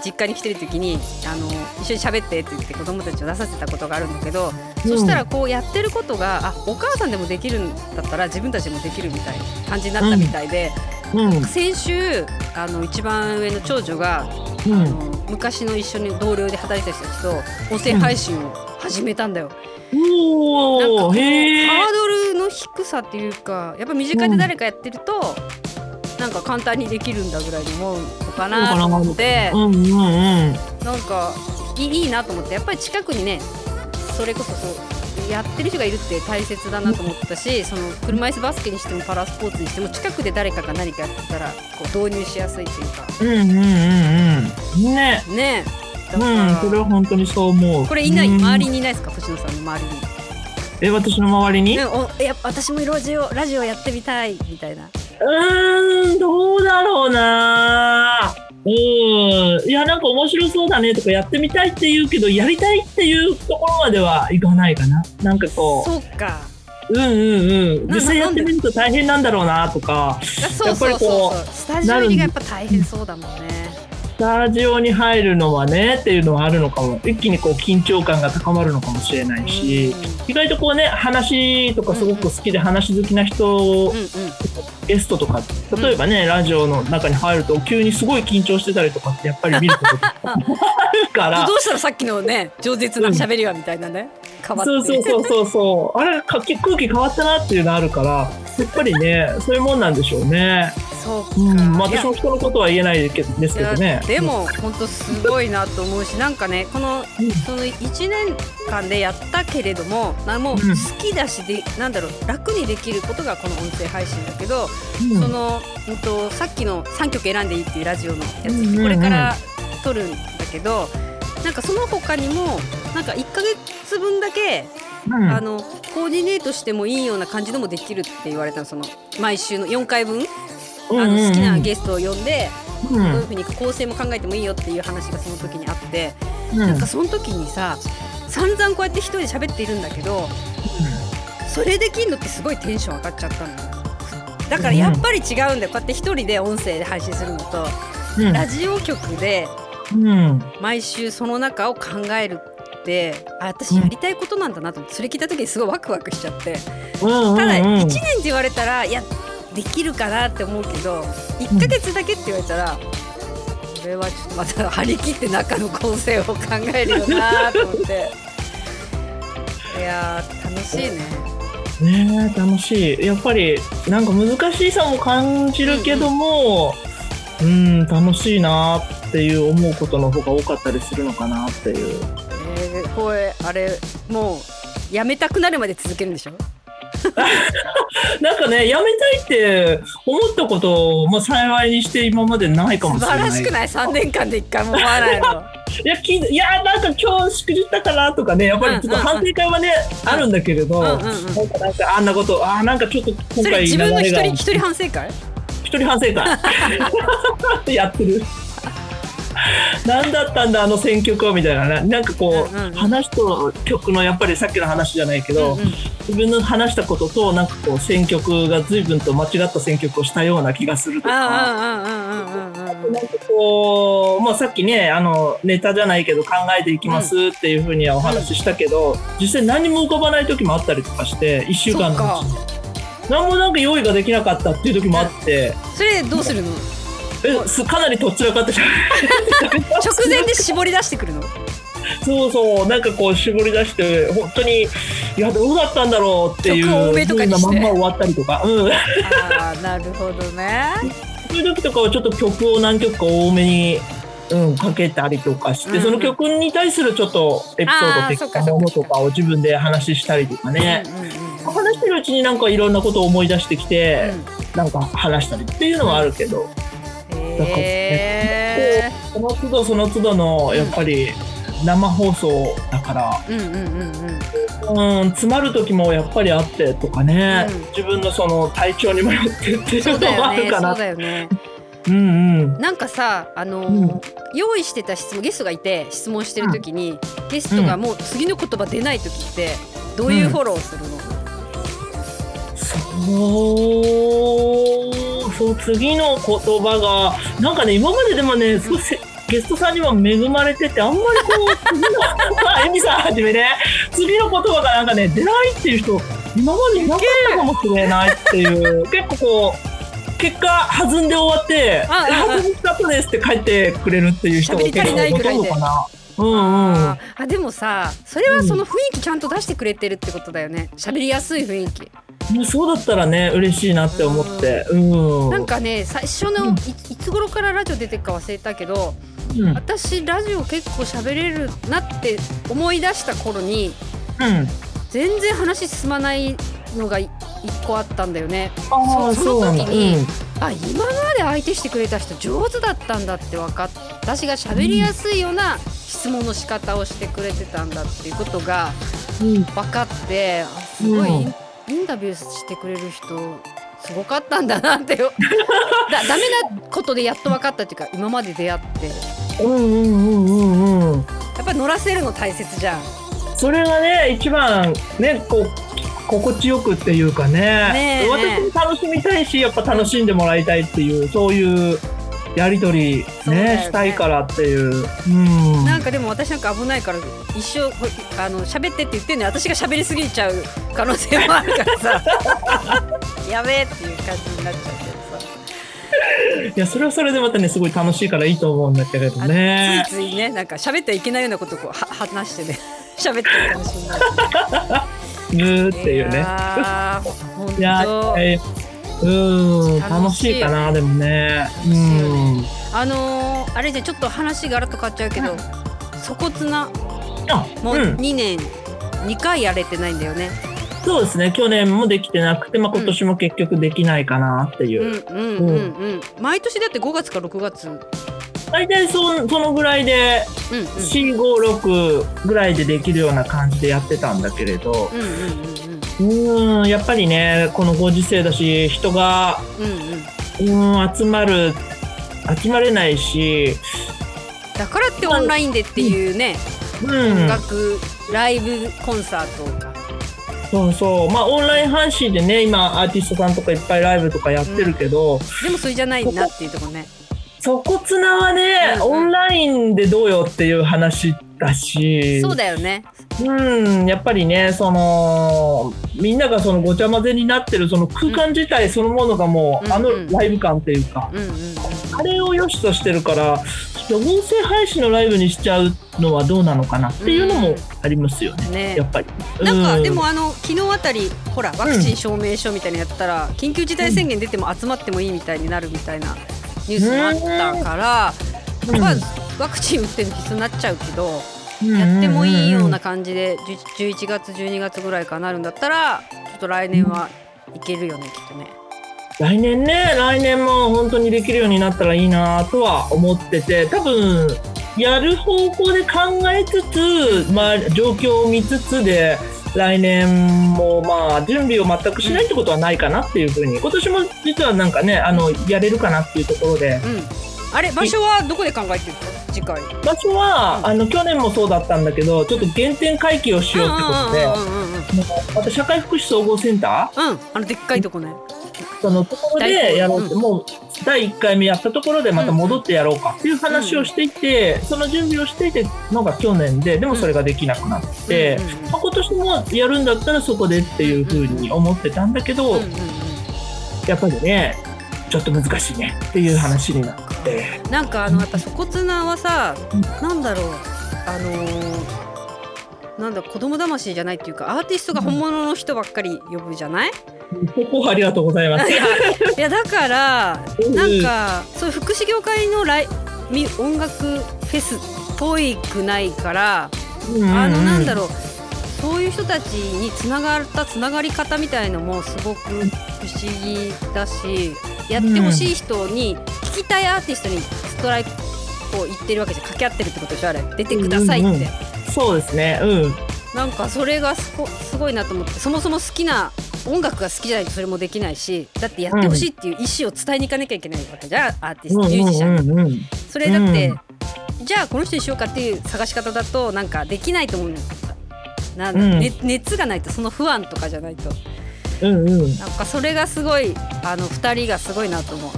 Speaker 2: 実家に来てる時にあの一緒に喋ってって言って子供たちを出させたことがあるんだけど、そしたらこうやってることがあお母さんでもできるんだったら自分たちもできるみたいな感じになったみたいで、
Speaker 3: うん。
Speaker 2: 先週あの一番上の長女が、
Speaker 3: うん。
Speaker 2: あの昔の一緒に同僚で働いてた人たちと音声配信を始めたんだよ。なんか
Speaker 3: おお
Speaker 2: こう
Speaker 3: へえ。
Speaker 2: ハードルの低さっていうかやっぱ身近で誰かやってると、なんか簡単にできるんだぐらいに思うのかなと思って
Speaker 3: うんうんうん。
Speaker 2: なんかいいなと思ってやっぱり近くにねそれこそそうやってる人がいるって大切だなと思ったしその車椅子バスケにしてもパラスポーツにしても近くで誰かが何かやってたらこう導入しやすいっていうか
Speaker 3: うんうんうんうん。ね。
Speaker 2: ね
Speaker 3: うん、それ
Speaker 2: ら、
Speaker 3: は本当にそう思う。
Speaker 2: これいない？
Speaker 3: うん
Speaker 2: 周りにいないですか？星野さんの周りに。
Speaker 3: え、私の周りに？
Speaker 2: ね、おいや私もラジオラジオやってみたいみたいな。
Speaker 3: うーん、どうだろうな。うん、いや、なんか面白そうだねとかやってみたいって言うけど、やりたいっていうところまではいかないかな。なんかこ
Speaker 2: そうか。
Speaker 3: う、うんうんうん、
Speaker 2: な
Speaker 3: 実際やってみると大変なんだろうなとか。
Speaker 2: あそうそうそうそう。スタジオ入りがやっぱ大変そうだもんね。
Speaker 3: スタジオに入るのはねっていうのはあるのかも。一気にこう緊張感が高まるのかもしれないし、意外とこうね話とかすごく好きで話好きな人、ゲストとか例えばね、ラジオの中に入ると急にすごい緊張してたりとかってやっぱり見ることあるから。
Speaker 2: どうしたらさっきのね饒舌な喋りはみたいなね変わって。
Speaker 3: そうそうそうそうそう。あれか空気変わったなっていうのあるからやっぱりねそういうもんなんでしょうね。
Speaker 2: そうか、
Speaker 3: うん、まあ私も人のことは言えないですけど
Speaker 2: い
Speaker 3: ね
Speaker 2: や。でも本当すごいなと思うしなんかねこの
Speaker 3: うん。
Speaker 2: その1年間でやったけれどもなもう
Speaker 3: うん。
Speaker 2: 好きだしでなんだろう楽にできることがこの音声配信だけど、
Speaker 3: うん。
Speaker 2: その、うん、とさっきの3曲選んでいいっていうラジオのやつ、
Speaker 3: うんうんうん。
Speaker 2: これから撮るんだけどなんかその他にもなんか1ヶ月分だけ、
Speaker 3: うん。
Speaker 2: あのコーディネートしてもいいような感じでもできるって言われたのその毎週の4回分、あの好きなゲストを呼んで、
Speaker 3: うん。
Speaker 2: どういうふうに構成も考えてもいいよっていう話がその時にあって、
Speaker 3: うん。
Speaker 2: なんかその時にさ散々こうやって一人で喋っているんだけどそれできんのってすごいテンション上がっちゃったのよ。だからやっぱり違うんだよ。こうやって一人で音声で配信するのと
Speaker 3: うん。
Speaker 2: ラジオ局で
Speaker 3: うん。
Speaker 2: 毎週その中を考えるってあ私やりたいことなんだなと思ってそれ聞いた時にすごいワクワクしちゃって。
Speaker 3: うん
Speaker 2: ただ
Speaker 3: うん。うん
Speaker 2: 1年って言われたらいやできるかなって思うけど1ヶ月だけって言われたらこれはちょっとまた張り切って中の構成を考えるよなと思って。いやー楽しいね。
Speaker 3: ねえ楽しい。やっぱりなんか難しさも感じるけどもうん楽しいなっていう思うことの方が多かったりするのかなっていう
Speaker 2: えー、これあれもうやめたくなるまで続けるんでしょ？
Speaker 3: なんかねやめたいって思ったことを、まあ、幸いにして今までないかも
Speaker 2: 素
Speaker 3: しれない。
Speaker 2: 晴らしくない？3年間で1回も思わないの。
Speaker 3: いやきいやなんか今日しくじったかなとかねやっぱりちょっと反省会はね、あるんだけれど、
Speaker 2: うんうんうん。
Speaker 3: なんかなんかあんなことあーなんかちょっと今回
Speaker 2: 自分の一人一人反省会？
Speaker 3: 一人反省会。やってる 何だったんだあの選曲はみたいななんかこう、話と曲のやっぱりさっきの話じゃないけど、自分の話したこととなんかこう選曲が随分と間違った選曲をしたような気がするとか。なんかこう、まあ、さっきねあのネタじゃないけど考えていきますっていうふうにはお話ししたけど、実際何も浮かばない時もあったりとかして1週間のうちに。何もなんか用意ができなかったっていう時もあって。
Speaker 2: それどうするの？
Speaker 3: かなりとっちらかって。
Speaker 2: 直前で絞り出してくるの？
Speaker 3: そうそうなんかこう絞り出して本当にいやどうだったんだろうっていう風なまんま終わったりとか、うん、
Speaker 2: ああなるほどね。
Speaker 3: そういう時とかはちょっと曲を何曲か多めに、うん、かけたりとかして、
Speaker 2: うんうん。
Speaker 3: その曲に対するちょっとエピソード的なものとかを自分で話したりとかね、
Speaker 2: うんうんうん
Speaker 3: 話してるうちになんかいろんなことを思い出してきて、なんか話したりっていうのはあるけど、
Speaker 2: へえ
Speaker 3: その都度その都度のやっぱり生放送だから、
Speaker 2: うんうんうんうん。
Speaker 3: うん、詰まる時もやっぱりあってとかね、
Speaker 2: うん。
Speaker 3: 自分のその体調にもよってってい
Speaker 2: そううだ
Speaker 3: のもあるかな。うんうん。
Speaker 2: なんかさあのー
Speaker 3: うん。
Speaker 2: 用意してた質問ゲストがいて質問してる時に、ゲストがもう次の言葉出ない時ってどういうフォローするの、
Speaker 3: そう、そう、次の言葉が、なんかね、今まででもね、すごいせゲストさんには恵まれてて、あんまりこう、次の、まあ、エミさんはじめね、次の言葉がなんかね、出ないっていう人、今までいなかったかもしれないっていう、結構こう、結果、弾んで終わって、弾みたったですって帰ってくれるっていう人が
Speaker 2: 喋り足りないぐらいで
Speaker 3: ほとんどかな。うんうん。
Speaker 2: あでもさそれはその雰囲気ちゃんと出してくれてるってことだよね喋りやすい雰囲気
Speaker 3: もうそうだったらね、嬉しいなって思って。うん。
Speaker 2: なんかね最初の
Speaker 3: うん
Speaker 2: いいつ頃からラジオ出てるか忘れたけど
Speaker 3: うん、
Speaker 2: 私ラジオ結構喋れるなって思い出した頃に
Speaker 3: うん。
Speaker 2: 全然話進まないのがい一個あったんだよねそ。
Speaker 3: そ
Speaker 2: の時に
Speaker 3: うん
Speaker 2: あ今まで相手してくれた人上手だったんだって分かって私が喋りやすいような質問の仕方をしてくれてたんだっていうことが
Speaker 3: うん
Speaker 2: 分かってあすごいイン,、タビューしてくれる人すごかったんだなってよ だダメなことでやっと分かったっていうか今まで出会ってや
Speaker 3: うんうんうんうんうん。
Speaker 2: っぱり乗らせるの大切じゃん。
Speaker 3: それがね、一番ね、こう、心地よくっていうかね。
Speaker 2: ね
Speaker 3: 私も楽しみたいし、やっぱ楽しんでもらいたいっていう、そういうやり取り
Speaker 2: ね
Speaker 3: ねしたいからっていう。うん。
Speaker 2: なんかでも私なんか危ないから一生こあの喋ってって言ってんのに私が喋りすぎちゃう可能性もあるからさ やべえっていう感じになっちゃうけどさ
Speaker 3: いやそれはそれでまたねすごい楽しいからいいと思うんだけれどね。
Speaker 2: ついついねなんか喋ってはいけないようなことをこうは話してね喋ってるかもしれない
Speaker 3: ぬーっていうね。いやえうん楽
Speaker 2: 楽しい
Speaker 3: かなでもね。うん。
Speaker 2: あのー、あれじゃちょっと話がらっと変わっちゃうけど粗骨な
Speaker 3: あ
Speaker 2: もう
Speaker 3: うん。
Speaker 2: 2年、2回やれてないんだよね。
Speaker 3: そうですね。去年もできてなくて、まあ、今年も結局できないかなっていう。う。
Speaker 2: んうんうんうん。毎年だって5月か6月。うん
Speaker 3: 大体そそのぐらいで
Speaker 2: うん
Speaker 3: 456ぐらいでできるような感じでやってたんだけれど。
Speaker 2: うんうんうん
Speaker 3: うんやっぱりねこのご時世だし人が
Speaker 2: うんうん。
Speaker 3: うん集まる集まれないし、
Speaker 2: だからってオンラインでっていうね、
Speaker 3: うん。
Speaker 2: 音、楽ライブコンサートが
Speaker 3: そうそう。まあオンライン配信でね今アーティストさんとかいっぱいライブとかやってるけど、
Speaker 2: でもそれじゃないなっていうところね。
Speaker 3: そこつなはね、
Speaker 2: うんうん。
Speaker 3: オンラインでどうよっていう話だし。
Speaker 2: そうだよね。
Speaker 3: うん、やっぱりね、その、みんながそのごちゃ混ぜになってるその空間自体そのものがもう、
Speaker 2: うん
Speaker 3: あのライブ感っていうか、
Speaker 2: うんうんうん。
Speaker 3: あれを良しとしてるから、ちょっと音声配信のライブにしちゃうのはどうなのかなっていうのもありますよね、
Speaker 2: ね。
Speaker 3: やっぱり。
Speaker 2: なんか
Speaker 3: う
Speaker 2: でもあの昨日あたりほらワクチン証明書みたいなのやったら緊急事態宣言出ても集まってもいいみたいになるみたいなニュースもあったから、
Speaker 3: うん。
Speaker 2: まあワクチン打ってるの必須になっちゃうけど、
Speaker 3: うん
Speaker 2: やってもいいような感じで10 11月12月ぐらいかなるんだったらちょっと来年はいけるよねきっとね。
Speaker 3: 来年ね、来年も本当にできるようになったらいいなとは思ってて、多分、やる方向で考えつつ、まあ、状況を見つつで、来年もまあ準備を全くしないってことはないかなっていうふうに、今年も実はなんかね、あの、やれるかなっていうところで、
Speaker 2: うん、あれ場所はどこで考えてるの？次回。
Speaker 3: 場所は、
Speaker 2: うん。
Speaker 3: あの、去年もそうだったんだけど、ちょっと原点回帰をしようってことで、
Speaker 2: う
Speaker 3: また社会福祉総合センター？
Speaker 2: うん、あのでっかいとこね。
Speaker 3: そのところでやろうって、もう第1回目やったところでまた戻ってやろうかっていう話をしていて、その準備をしていてのが去年ででもそれができなくなって、
Speaker 2: うんうんうん。
Speaker 3: まあ、今年もやるんだったらそこでっていうふうに思ってたんだけど、
Speaker 2: うんうんうん。
Speaker 3: やっぱりねちょっと難しいねっていう話になって。
Speaker 2: なんかあのやっぱ粗骨なはさ、
Speaker 3: うん
Speaker 2: なんだろう。あのーなんだ子供魂じゃないっていうかアーティストが本物の人ばっかり呼ぶじゃない、
Speaker 3: ここありがとうございます。
Speaker 2: いやだから
Speaker 3: うん。
Speaker 2: なんかそういう福祉業界のライみ音楽フェスっぽいくないから、あのなんだろうそういう人たちにつながったつながり方みたいのもすごく不思議だしやってほしい人に聞きたいアーティストにストライクを言ってるわけじゃ掛け合ってるってことでしょあれ。出てくださいって、
Speaker 3: うんうんうん。そうですね。うん。
Speaker 2: なんかそれがすごすごいなと思ってそもそも好きな音楽が好きじゃないとそれもできないしだってやってほしいっていう意思を伝えに行かなきゃいけないわけじゃんアーティストミュージシャンに
Speaker 3: うんうんうん。
Speaker 2: それだって、
Speaker 3: うん。
Speaker 2: じゃあこの人にしようかっていう探し方だとなんかできないと思うんだ、
Speaker 3: うん。
Speaker 2: ね熱がないとその不安とかじゃないと。
Speaker 3: うんうん。
Speaker 2: なんかそれがすごいあの2人がすごいなと思う。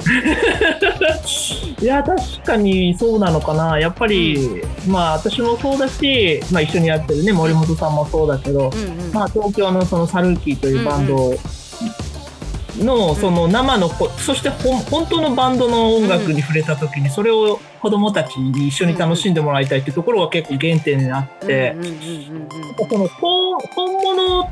Speaker 3: いや確かにそうなのかな。やっぱり、まあ私もそうだし、まあ、一緒にやってるね森本さんもそうだけど、
Speaker 2: うんうん。
Speaker 3: まあ、東京のそのサルーキーというバンドのその生のこそして本当のバンドの音楽に触れた時にそれを子供たちに一緒に楽しんでもらいたいっていうところが結構原点になって。本物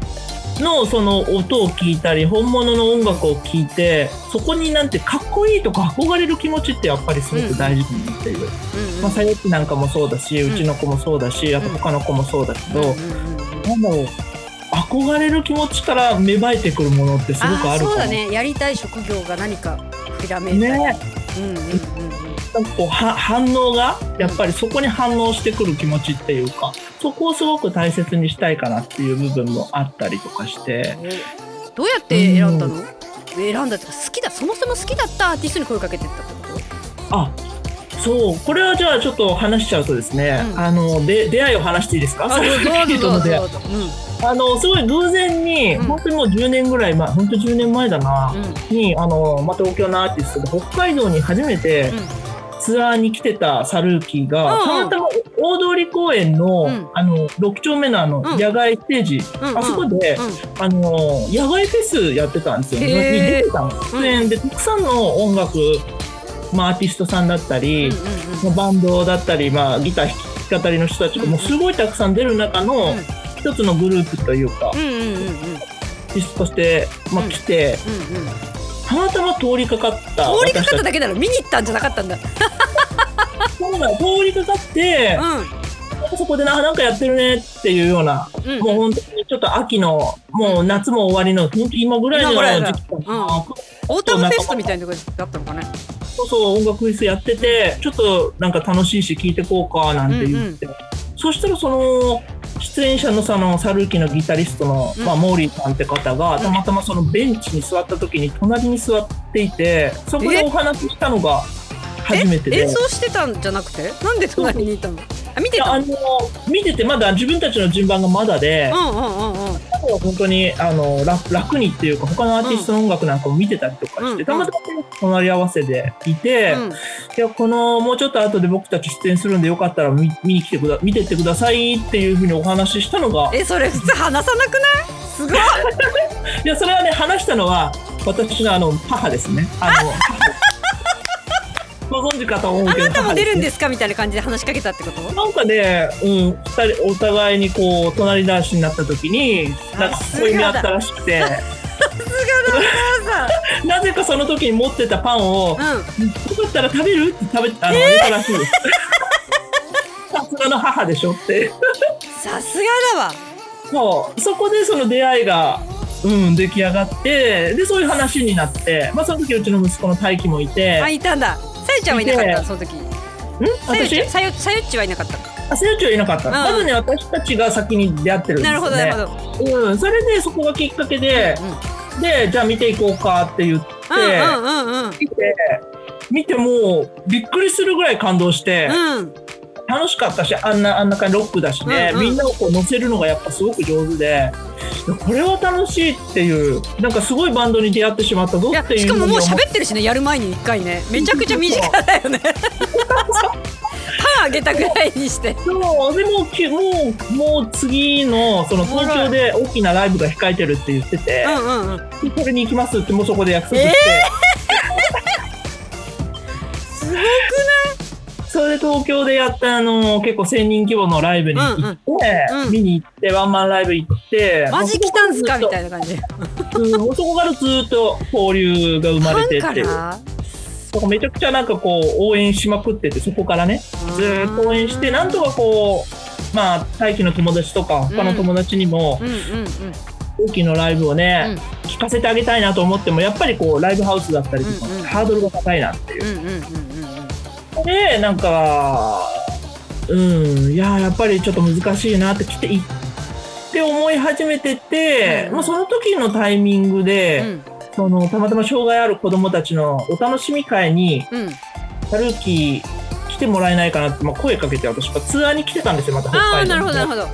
Speaker 3: のその音を聞いたり本物の音楽を聴いてそこになんてかっこいいとか憧れる気持ちってやっぱりすごく大事になっている、
Speaker 2: うんうん
Speaker 3: まあ、さなんかもそうだし
Speaker 2: う
Speaker 3: ちの子もそうだしあと他の子もそうだけど、
Speaker 2: うんうんうん
Speaker 3: なんだろう憧れる気持ちから芽生えてくるものってすごくあるかな
Speaker 2: あーそうだね。やりたい職業が何かひらめいたり、
Speaker 3: ね。
Speaker 2: うんうんうんうん
Speaker 3: なんかこうは反応がやっぱりそこに反応してくる気持ちっていうかそこをすごく大切にしたいかなっていう部分もあったりとかして。
Speaker 2: えどうやって選んだの、選んだってか好きだそもそも好きだったアーティストに声かけてったってこと？
Speaker 3: あそう。これはじゃあちょっと話しちゃうとですね、
Speaker 2: うん。
Speaker 3: あので出会いを話していいですか？
Speaker 2: あ
Speaker 3: のすごい偶然に、
Speaker 2: うん。
Speaker 3: 本当にもう10年ぐらい前本当10年前だな、
Speaker 2: うん。
Speaker 3: にあの、まあ、東京のアーティストで北海道に初めてツアーに来てたサルーキーが、
Speaker 2: うん
Speaker 3: たまたま大通公園の,、
Speaker 2: うん。
Speaker 3: あの6丁目のあの
Speaker 2: うん。
Speaker 3: 野外ステージ、
Speaker 2: うんうん。
Speaker 3: あそこで、
Speaker 2: うん。
Speaker 3: あの野外フェスやってたんですよ。に出てたの。出演でたくさんの音楽、まあ、アーティストさんだったり、
Speaker 2: うん
Speaker 3: まあバンドだったり、まあ、ギター弾き語りの人たちがもうすごいたくさん出る中の
Speaker 2: うん。
Speaker 3: 一つのグループというか、
Speaker 2: うんうんうんうん。うんうん
Speaker 3: アーティストとして、まあ、来て、たまたま通りかかった
Speaker 2: 通りかかった
Speaker 3: 私
Speaker 2: だけなの見に行ったんじゃなかったんだ。
Speaker 3: そうなの通りかかって、そこでななんかやってるねっていうような、
Speaker 2: うん。うん
Speaker 3: もう本当にちょっと秋のもう夏も終わりの本当今ぐらいの時期かな、
Speaker 2: うん。オータムフェストみたいなとこだったのかね
Speaker 3: そうそう音楽フェスやっててちょっとなんか楽しいし聴いてこうかなんて言って、そしたらその出演者のそのサルーキのギタリストの、
Speaker 2: うん。
Speaker 3: まあ、モーリーさんって方がたまたまそのベンチに座った時に隣に座っていてそこでお話ししたのが初めてで。
Speaker 2: え演奏してたんじゃなくて？なんで隣にいたの？あ見てた？
Speaker 3: あの見ててまだ自分たちの順番がまだで、
Speaker 2: うんうんうんうん。
Speaker 3: 本当にあの楽楽にっていうか他のアーティストの音楽なんかも見てたりとかして、
Speaker 2: うん
Speaker 3: たまたま隣り合わせでいて、
Speaker 2: うん。
Speaker 3: いやこのもうちょっと後で僕たち出演するんでよかったら見見に来てくだ見てってくださいっていうふうにお話ししたのが
Speaker 2: えそれ普通話さなくない？すごい。
Speaker 3: いやそれはね話したのは私のあの母ですね。あの ご存知かと思う
Speaker 2: あ
Speaker 3: けど。
Speaker 2: なたも出るん
Speaker 3: で
Speaker 2: ですかみたいな感じで話しかけたってこと？
Speaker 3: なんかね、うん、二人お互いにこう隣同士になった時になんか
Speaker 2: さすがだ
Speaker 3: 恋み合ったらしくて。なぜかその時に持ってたパンを
Speaker 2: うん。
Speaker 3: よかったら食べる？って食べあの、あげたらしい。です。さすがの母でしょって。
Speaker 2: さすがだわ。
Speaker 3: そう、そこでその出会いが、うん、出来上がって、で、そういう話になって、まあ、その時うちの息子の大輝もいて、
Speaker 2: あいたんださゆちゃんはいなかった？その時。
Speaker 3: ん？私？
Speaker 2: さゆさゆっちはいなかった？
Speaker 3: あ、せよちはいなかった。
Speaker 2: ん。
Speaker 3: まずね、私たちが先に出会ってるんです
Speaker 2: なる。ほどなるほど。
Speaker 3: うん、それでそこがきっかけで、
Speaker 2: うん。
Speaker 3: で、じゃあ見ていこうかって言って、
Speaker 2: うんうんうんうん。
Speaker 3: 見て、見てもうびっくりするぐらい感動して、
Speaker 2: うん
Speaker 3: 楽しかったしあんなあんな感じロックだしね、
Speaker 2: うんうん。
Speaker 3: みんなをこう乗せるのがやっぱすごく上手で。これは楽しいっていうなんかすごいバンドに出会ってしまったぞっていう
Speaker 2: しかももう喋ってるしねやる前に一回ね。めちゃくちゃ短だよね。パンあげたぐらいにして。
Speaker 3: そうでもきもうもう次のその東京で大きなライブが控えてるって言ってて
Speaker 2: う、んうんうん。
Speaker 3: でこれに行きますってもうそこで約束して、
Speaker 2: す
Speaker 3: れで東京でやったあの結構1000人規模のライブに行って、
Speaker 2: うん。うん
Speaker 3: 見に行ってワンマンライブ行って
Speaker 2: マジ来たんすかみた
Speaker 3: い
Speaker 2: いな感じ。
Speaker 3: うん、そこからずっと交流が生まれてって。そこめちゃくちゃなんかこう応援しまくっててそこからね。
Speaker 2: ら
Speaker 3: ずーっと応援してなんとかこうまあ大輝の友達とか他の友達にも
Speaker 2: うん。うんうん
Speaker 3: 大輝のライブをね、聞かせてあげたいなと思ってもやっぱりこうライブハウスだったりとか、
Speaker 2: うんうん。
Speaker 3: ハードルが高いなっていう。
Speaker 2: うんうんうんうんうん
Speaker 3: でなんかうんいややっぱりちょっと難しいなって来ていって思い始めてて、
Speaker 2: うん。
Speaker 3: まあ、その時のタイミングで、
Speaker 2: うん。
Speaker 3: そのたまたま障害ある子どもたちのお楽しみ会に
Speaker 2: うん。
Speaker 3: サルーキー来てもらえないかなって、まあ、声かけて私がツアーに来てたんですよまた北海道
Speaker 2: ああなるほど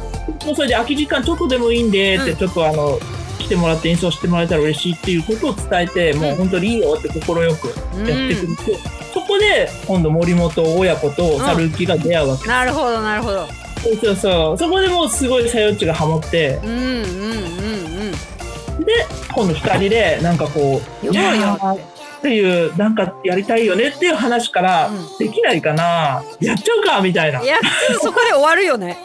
Speaker 3: もうそれで空き時間ちょっとでもいいんでって、
Speaker 2: うん
Speaker 3: ちょっとあの来てもらって演奏してもらえたら嬉しいっていうことを伝えて、もう本当にいいよって快くやってくれて、そこで今度森本親子とサルーキーが出会うわけ、
Speaker 2: なるほどなるほど。
Speaker 3: そうそうそう。そこでもうすごいさよっちがハマって。
Speaker 2: うんうんうんうん
Speaker 3: で今度2人でなんかこう
Speaker 2: 呼ぼうよ
Speaker 3: い。やーっていうなんかやりたいよねっていう話から、
Speaker 2: うん。
Speaker 3: できないかな。やっちゃうかみたいな。い
Speaker 2: やそこで終わるよね。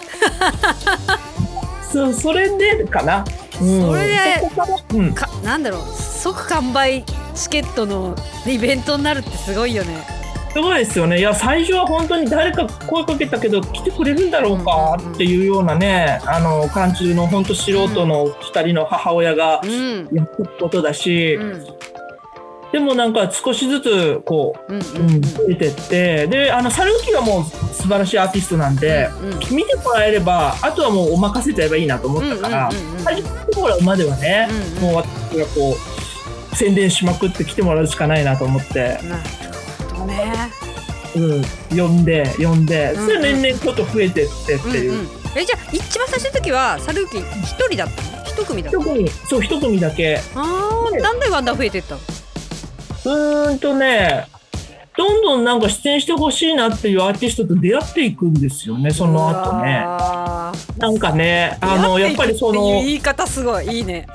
Speaker 3: そうそれでかな、うん、
Speaker 2: それで
Speaker 3: から、うん、
Speaker 2: かなんだろう。即完売チケットのイベントになるってすごいよね。
Speaker 3: すごいですよね。いや最初は本当に誰か声かけたけど来てくれるんだろうか
Speaker 2: うんうんうん。
Speaker 3: っていうようなねあの漢中の本当素人の2人の母親が
Speaker 2: うん。
Speaker 3: やったことだし、
Speaker 2: うん
Speaker 3: でもなんか少しずつこう
Speaker 2: うんう
Speaker 3: うん。ん、増えてってであのサルーキはもう素晴らしいアーティストなんで、
Speaker 2: うんうん。
Speaker 3: 見てもらえればあとはもうお任せちゃえばいいなと思ったから、
Speaker 2: うんうん
Speaker 3: 初に来てもらうまではね、
Speaker 2: うんうん。
Speaker 3: もう私がこう宣伝しまくって来てもらうしかないなと思って、
Speaker 2: なるほどね。
Speaker 3: うん、呼んで呼んで、それ年々ちょっと増えてってっていう、
Speaker 2: うんうん。えじゃあ一番最初の時はサルーキ一人だったの？一組だった
Speaker 3: 一組そう一組だけ。
Speaker 2: ああだんだんだんだん増えてったの？
Speaker 3: うーんとねどんどんなんか出演してほしいなっていうアーティストと出会っていくんですよねその後ね。
Speaker 2: あ
Speaker 3: なんかねあのやっぱりその
Speaker 2: 言い方すごいいいね。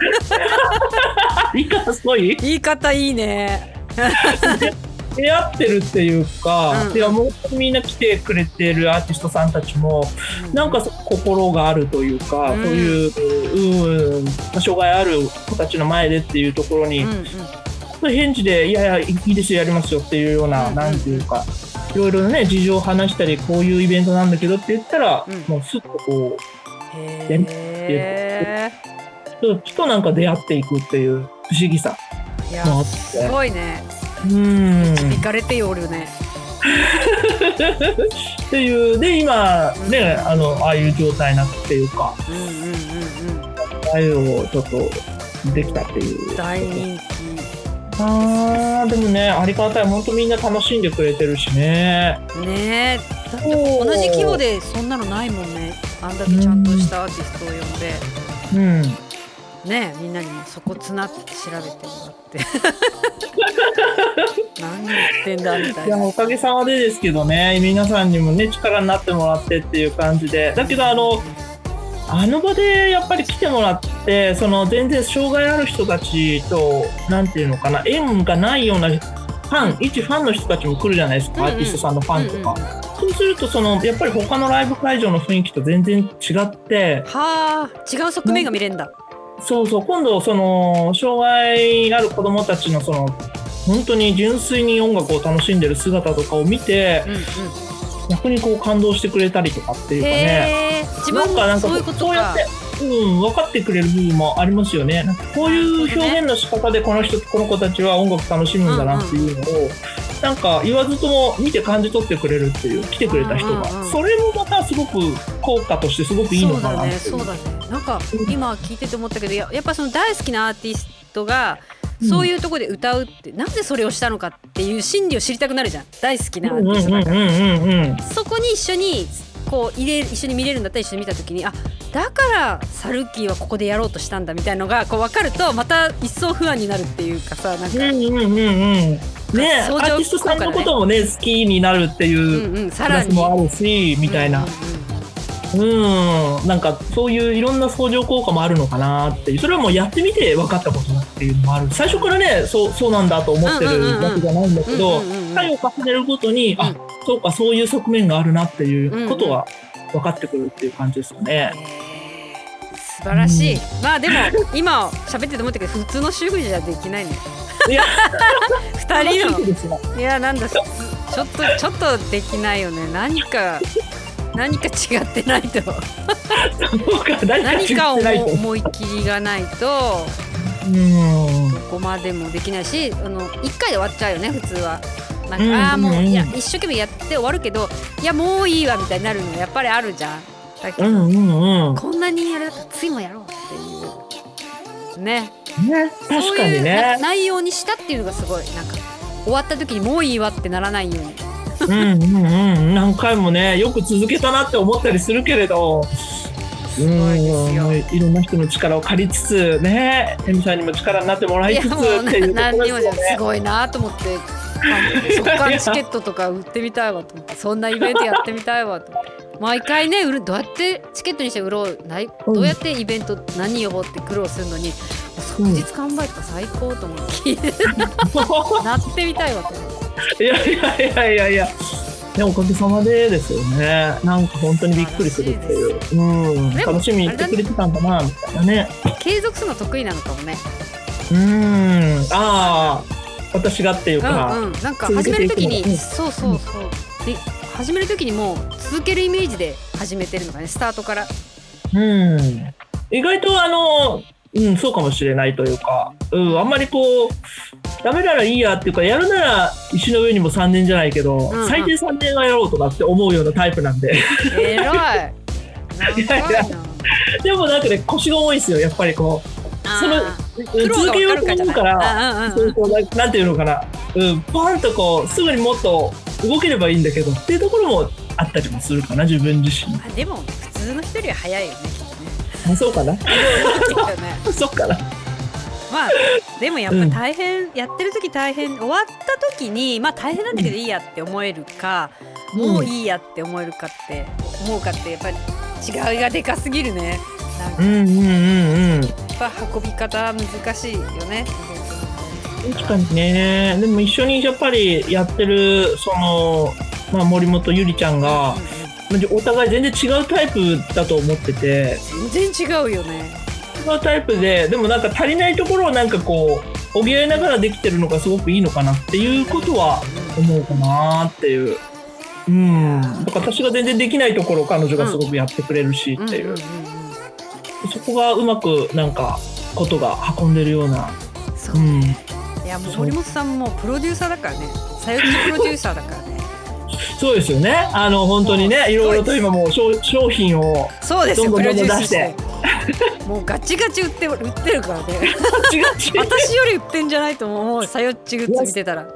Speaker 3: 言い方すごい？
Speaker 2: 言い方いいね。
Speaker 3: 出会ってるっていうか、
Speaker 2: うん。
Speaker 3: いやもうみんな来てくれてるアーティストさんたちもなんか心があるというか、
Speaker 2: うん。
Speaker 3: そういう、うん、障害ある子たちの前でっていうところに、
Speaker 2: うんうん
Speaker 3: 返事で「いやいやいいですよやりますよ」っていうような、
Speaker 2: うん
Speaker 3: なんていうかいろいろね事情を話したりこういうイベントなんだけどって言ったら、
Speaker 2: うん。
Speaker 3: もうすっとこ
Speaker 2: へ
Speaker 3: う人となんか出会っていくっていう不思議さ。もあって。
Speaker 2: すごいね。
Speaker 3: うん。
Speaker 2: 行かれてよるね。
Speaker 3: っていうで今ねあのああいう状態になっていうか
Speaker 2: うんうんうんうん。
Speaker 3: ああいうのをちょっとできたっていう。
Speaker 2: 大人
Speaker 3: あーでもねありがたい。本当みんな楽しんでくれてるしね。
Speaker 2: 気ねえだって同じ規模でそんなのないもんね。あんだけちゃんとしたアーティストを呼んで。
Speaker 3: うん。
Speaker 2: ねえみんなにもそこつなって調べてもらって。何言ってんだみたいな。
Speaker 3: おかげさまでですけどね皆さんにもね力になってもらってっていう感じで。だけどあのあの場でやっぱり来てもらってその全然障害ある人たちとなんていうのかな縁がないようなファン一ファンの人たちも来るじゃないですか、
Speaker 2: うんうん。
Speaker 3: アーティストさんのファンとか、
Speaker 2: うん
Speaker 3: そうするとそのやっぱり他のライブ会場の雰囲気と全然違って
Speaker 2: はあ違う側面が見れんだ。
Speaker 3: そうそう今度その障害ある子どもたちのその本当に純粋に音楽を楽しんでる姿とかを見て
Speaker 2: うんうん。
Speaker 3: 逆にこう感動してくれたりとかっていうかね
Speaker 2: 自分
Speaker 3: なんかなんか
Speaker 2: もそういうことか。
Speaker 3: そうやって、うん、分かってくれる部分もありますよね。こういう表現の仕方でこの人この子たちは音楽楽しむんだなっていうのを、なんか言わずとも見て感じ取ってくれるっていう来てくれた人が、
Speaker 2: うんうんうん。
Speaker 3: それもまたすごく効果としてすごくいいのかなって
Speaker 2: そうだね。そうだね。なんか今聞いてて思ったけどややっぱその大好きなアーティストがそういうところで歌うって、なぜそれをしたのかっていう心理を知りたくなるじゃん。大好きなアー
Speaker 3: うんうん
Speaker 2: ティストだから、
Speaker 3: うんうんうんうん。
Speaker 2: そこに一緒にこう入れ一緒に見れるんだったら一緒に見た時にあだからサルッキーはここでやろうとしたんだみたいのがこう分かるとまた一層不安になるっていうかさなんか、
Speaker 3: うんうんうんうん。ねアーティストさんのこともね好きになるっていう
Speaker 2: うんうん、
Speaker 3: プ
Speaker 2: さらに。
Speaker 3: ラスもあるしみたいな。
Speaker 2: うん。うんうん
Speaker 3: うんなんかそういういろんな相乗効果もあるのかなっていう。それはもうやってみて分かったことだっていうのもある。最初からねそうそうなんだと思ってる
Speaker 2: うんうんうんうん
Speaker 3: わけじゃないんだけど
Speaker 2: うんうんうんうん
Speaker 3: 回を重ねるごとに、あ
Speaker 2: うん。
Speaker 3: そうかそういう側面があるなっていうことは分かってくるっていう感じですよね。
Speaker 2: 素晴らしい、まあでも今喋ってて思ったけど普通の主婦じゃできないね。
Speaker 3: いや。
Speaker 2: 二人の。いやなんだちょっとちょっとできないよね。何か何か違ってないと。
Speaker 3: 何か。
Speaker 2: 思い切りがないと。
Speaker 3: うん。
Speaker 2: どこまでもできないしあの1回で終わっちゃうよね普通は。なん
Speaker 3: うん
Speaker 2: か、ああもう
Speaker 3: うん。
Speaker 2: いや一生懸命やって終わるけどいやもういいわみたいになるのやっぱりあるじゃん。だけど、
Speaker 3: うんうんうん。
Speaker 2: こんなにやる次もやろうっていう。ね。
Speaker 3: ね確かにね。
Speaker 2: 内容にしたっていうのがすごい。なんか終わった時にもういいわってならないように。
Speaker 3: うんうんうん。何回もねよく続けたなって思ったりするけれど。
Speaker 2: すごいですよ。
Speaker 3: うんいろんな人の力を借りつつねエミさんにも力になってもらいつつっていうところですよね。
Speaker 2: すごいなと思って速乾チケットとか売ってみたいわと思ってそんなイベントやってみたいわと思って毎回ね売るどうやってチケットにして売ろうないどうやってイベント何呼ぼうって苦労するのに即日完売とか最高と思ってなってみたいわと思って
Speaker 3: いやいやいやいやいや。ね、おかげさまでですよね。なんか本当にびっくりするっていう。うん。楽しみにしてくれてたんだな、みたいなね。
Speaker 2: 継続するの得意なのかもね
Speaker 3: うん。ああ、私がっていう
Speaker 2: う
Speaker 3: か。
Speaker 2: んうんなんか始める時に、そうそうそうで始める時にもう続けるイメージで始めてるのかねスタートから
Speaker 3: うん。意外とあの、うん、そうかもしれないというか、うん、あんまりこう、ダメならいいやっていうか、やるなら石の上にも3年じゃないけど、
Speaker 2: うんうん
Speaker 3: 最低3年はやろうとかって思うようなタイプなんで。
Speaker 2: えらい 長いな
Speaker 3: やいやでもなんかね、腰が重いですよ、やっぱりこう。その続けようと思うから、
Speaker 2: じゃないうんうんうん。
Speaker 3: そうそうななんていうのかな、うん、パンとこうすぐにもっと動ければいいんだけどっていうところもあったりもするかな自分自身。
Speaker 2: あでも普通通の人よりは早いよねきっとね
Speaker 3: あそうかな。そっかな。
Speaker 2: まあでもやっぱ大変、やってる時大変終わった時にまあ大変なんだけどいいやって思えるか、
Speaker 3: うん。
Speaker 2: もういいやって思えるかって思うかってやっぱり違いがでかすぎるね。なんか。
Speaker 3: うんうんうんうん
Speaker 2: ぱ運び方難しいよね。
Speaker 3: 確かに。ねでも一緒にやっぱりやってるその、まあ、森本ゆりちゃんが
Speaker 2: うんうん
Speaker 3: お互い全然違うタイプだと思ってて。
Speaker 2: 全然違うよね。
Speaker 3: 違うタイプででもなんか足りないところをなんかこう補いながらできてるのがすごくいいのかなっていうことは思うかなっていう。うん、だから私が全然できないところを彼女がすごくやってくれるしっていう、
Speaker 2: うんうんうん
Speaker 3: そこがうまくなんかことが運んでるような、
Speaker 2: うんそう
Speaker 3: うん、
Speaker 2: いやもう森本さんもプロデューサーだからね。さよちプロデューサーだからね。
Speaker 3: そうですよね。あの本当にねいろいろと今もう商商品を
Speaker 2: そうですよ。
Speaker 3: どんどんどんどん出して。
Speaker 2: て。もうガチガチ売って売ってるからね。私より売ってんじゃないと思う。さよっちグッズ見てたら。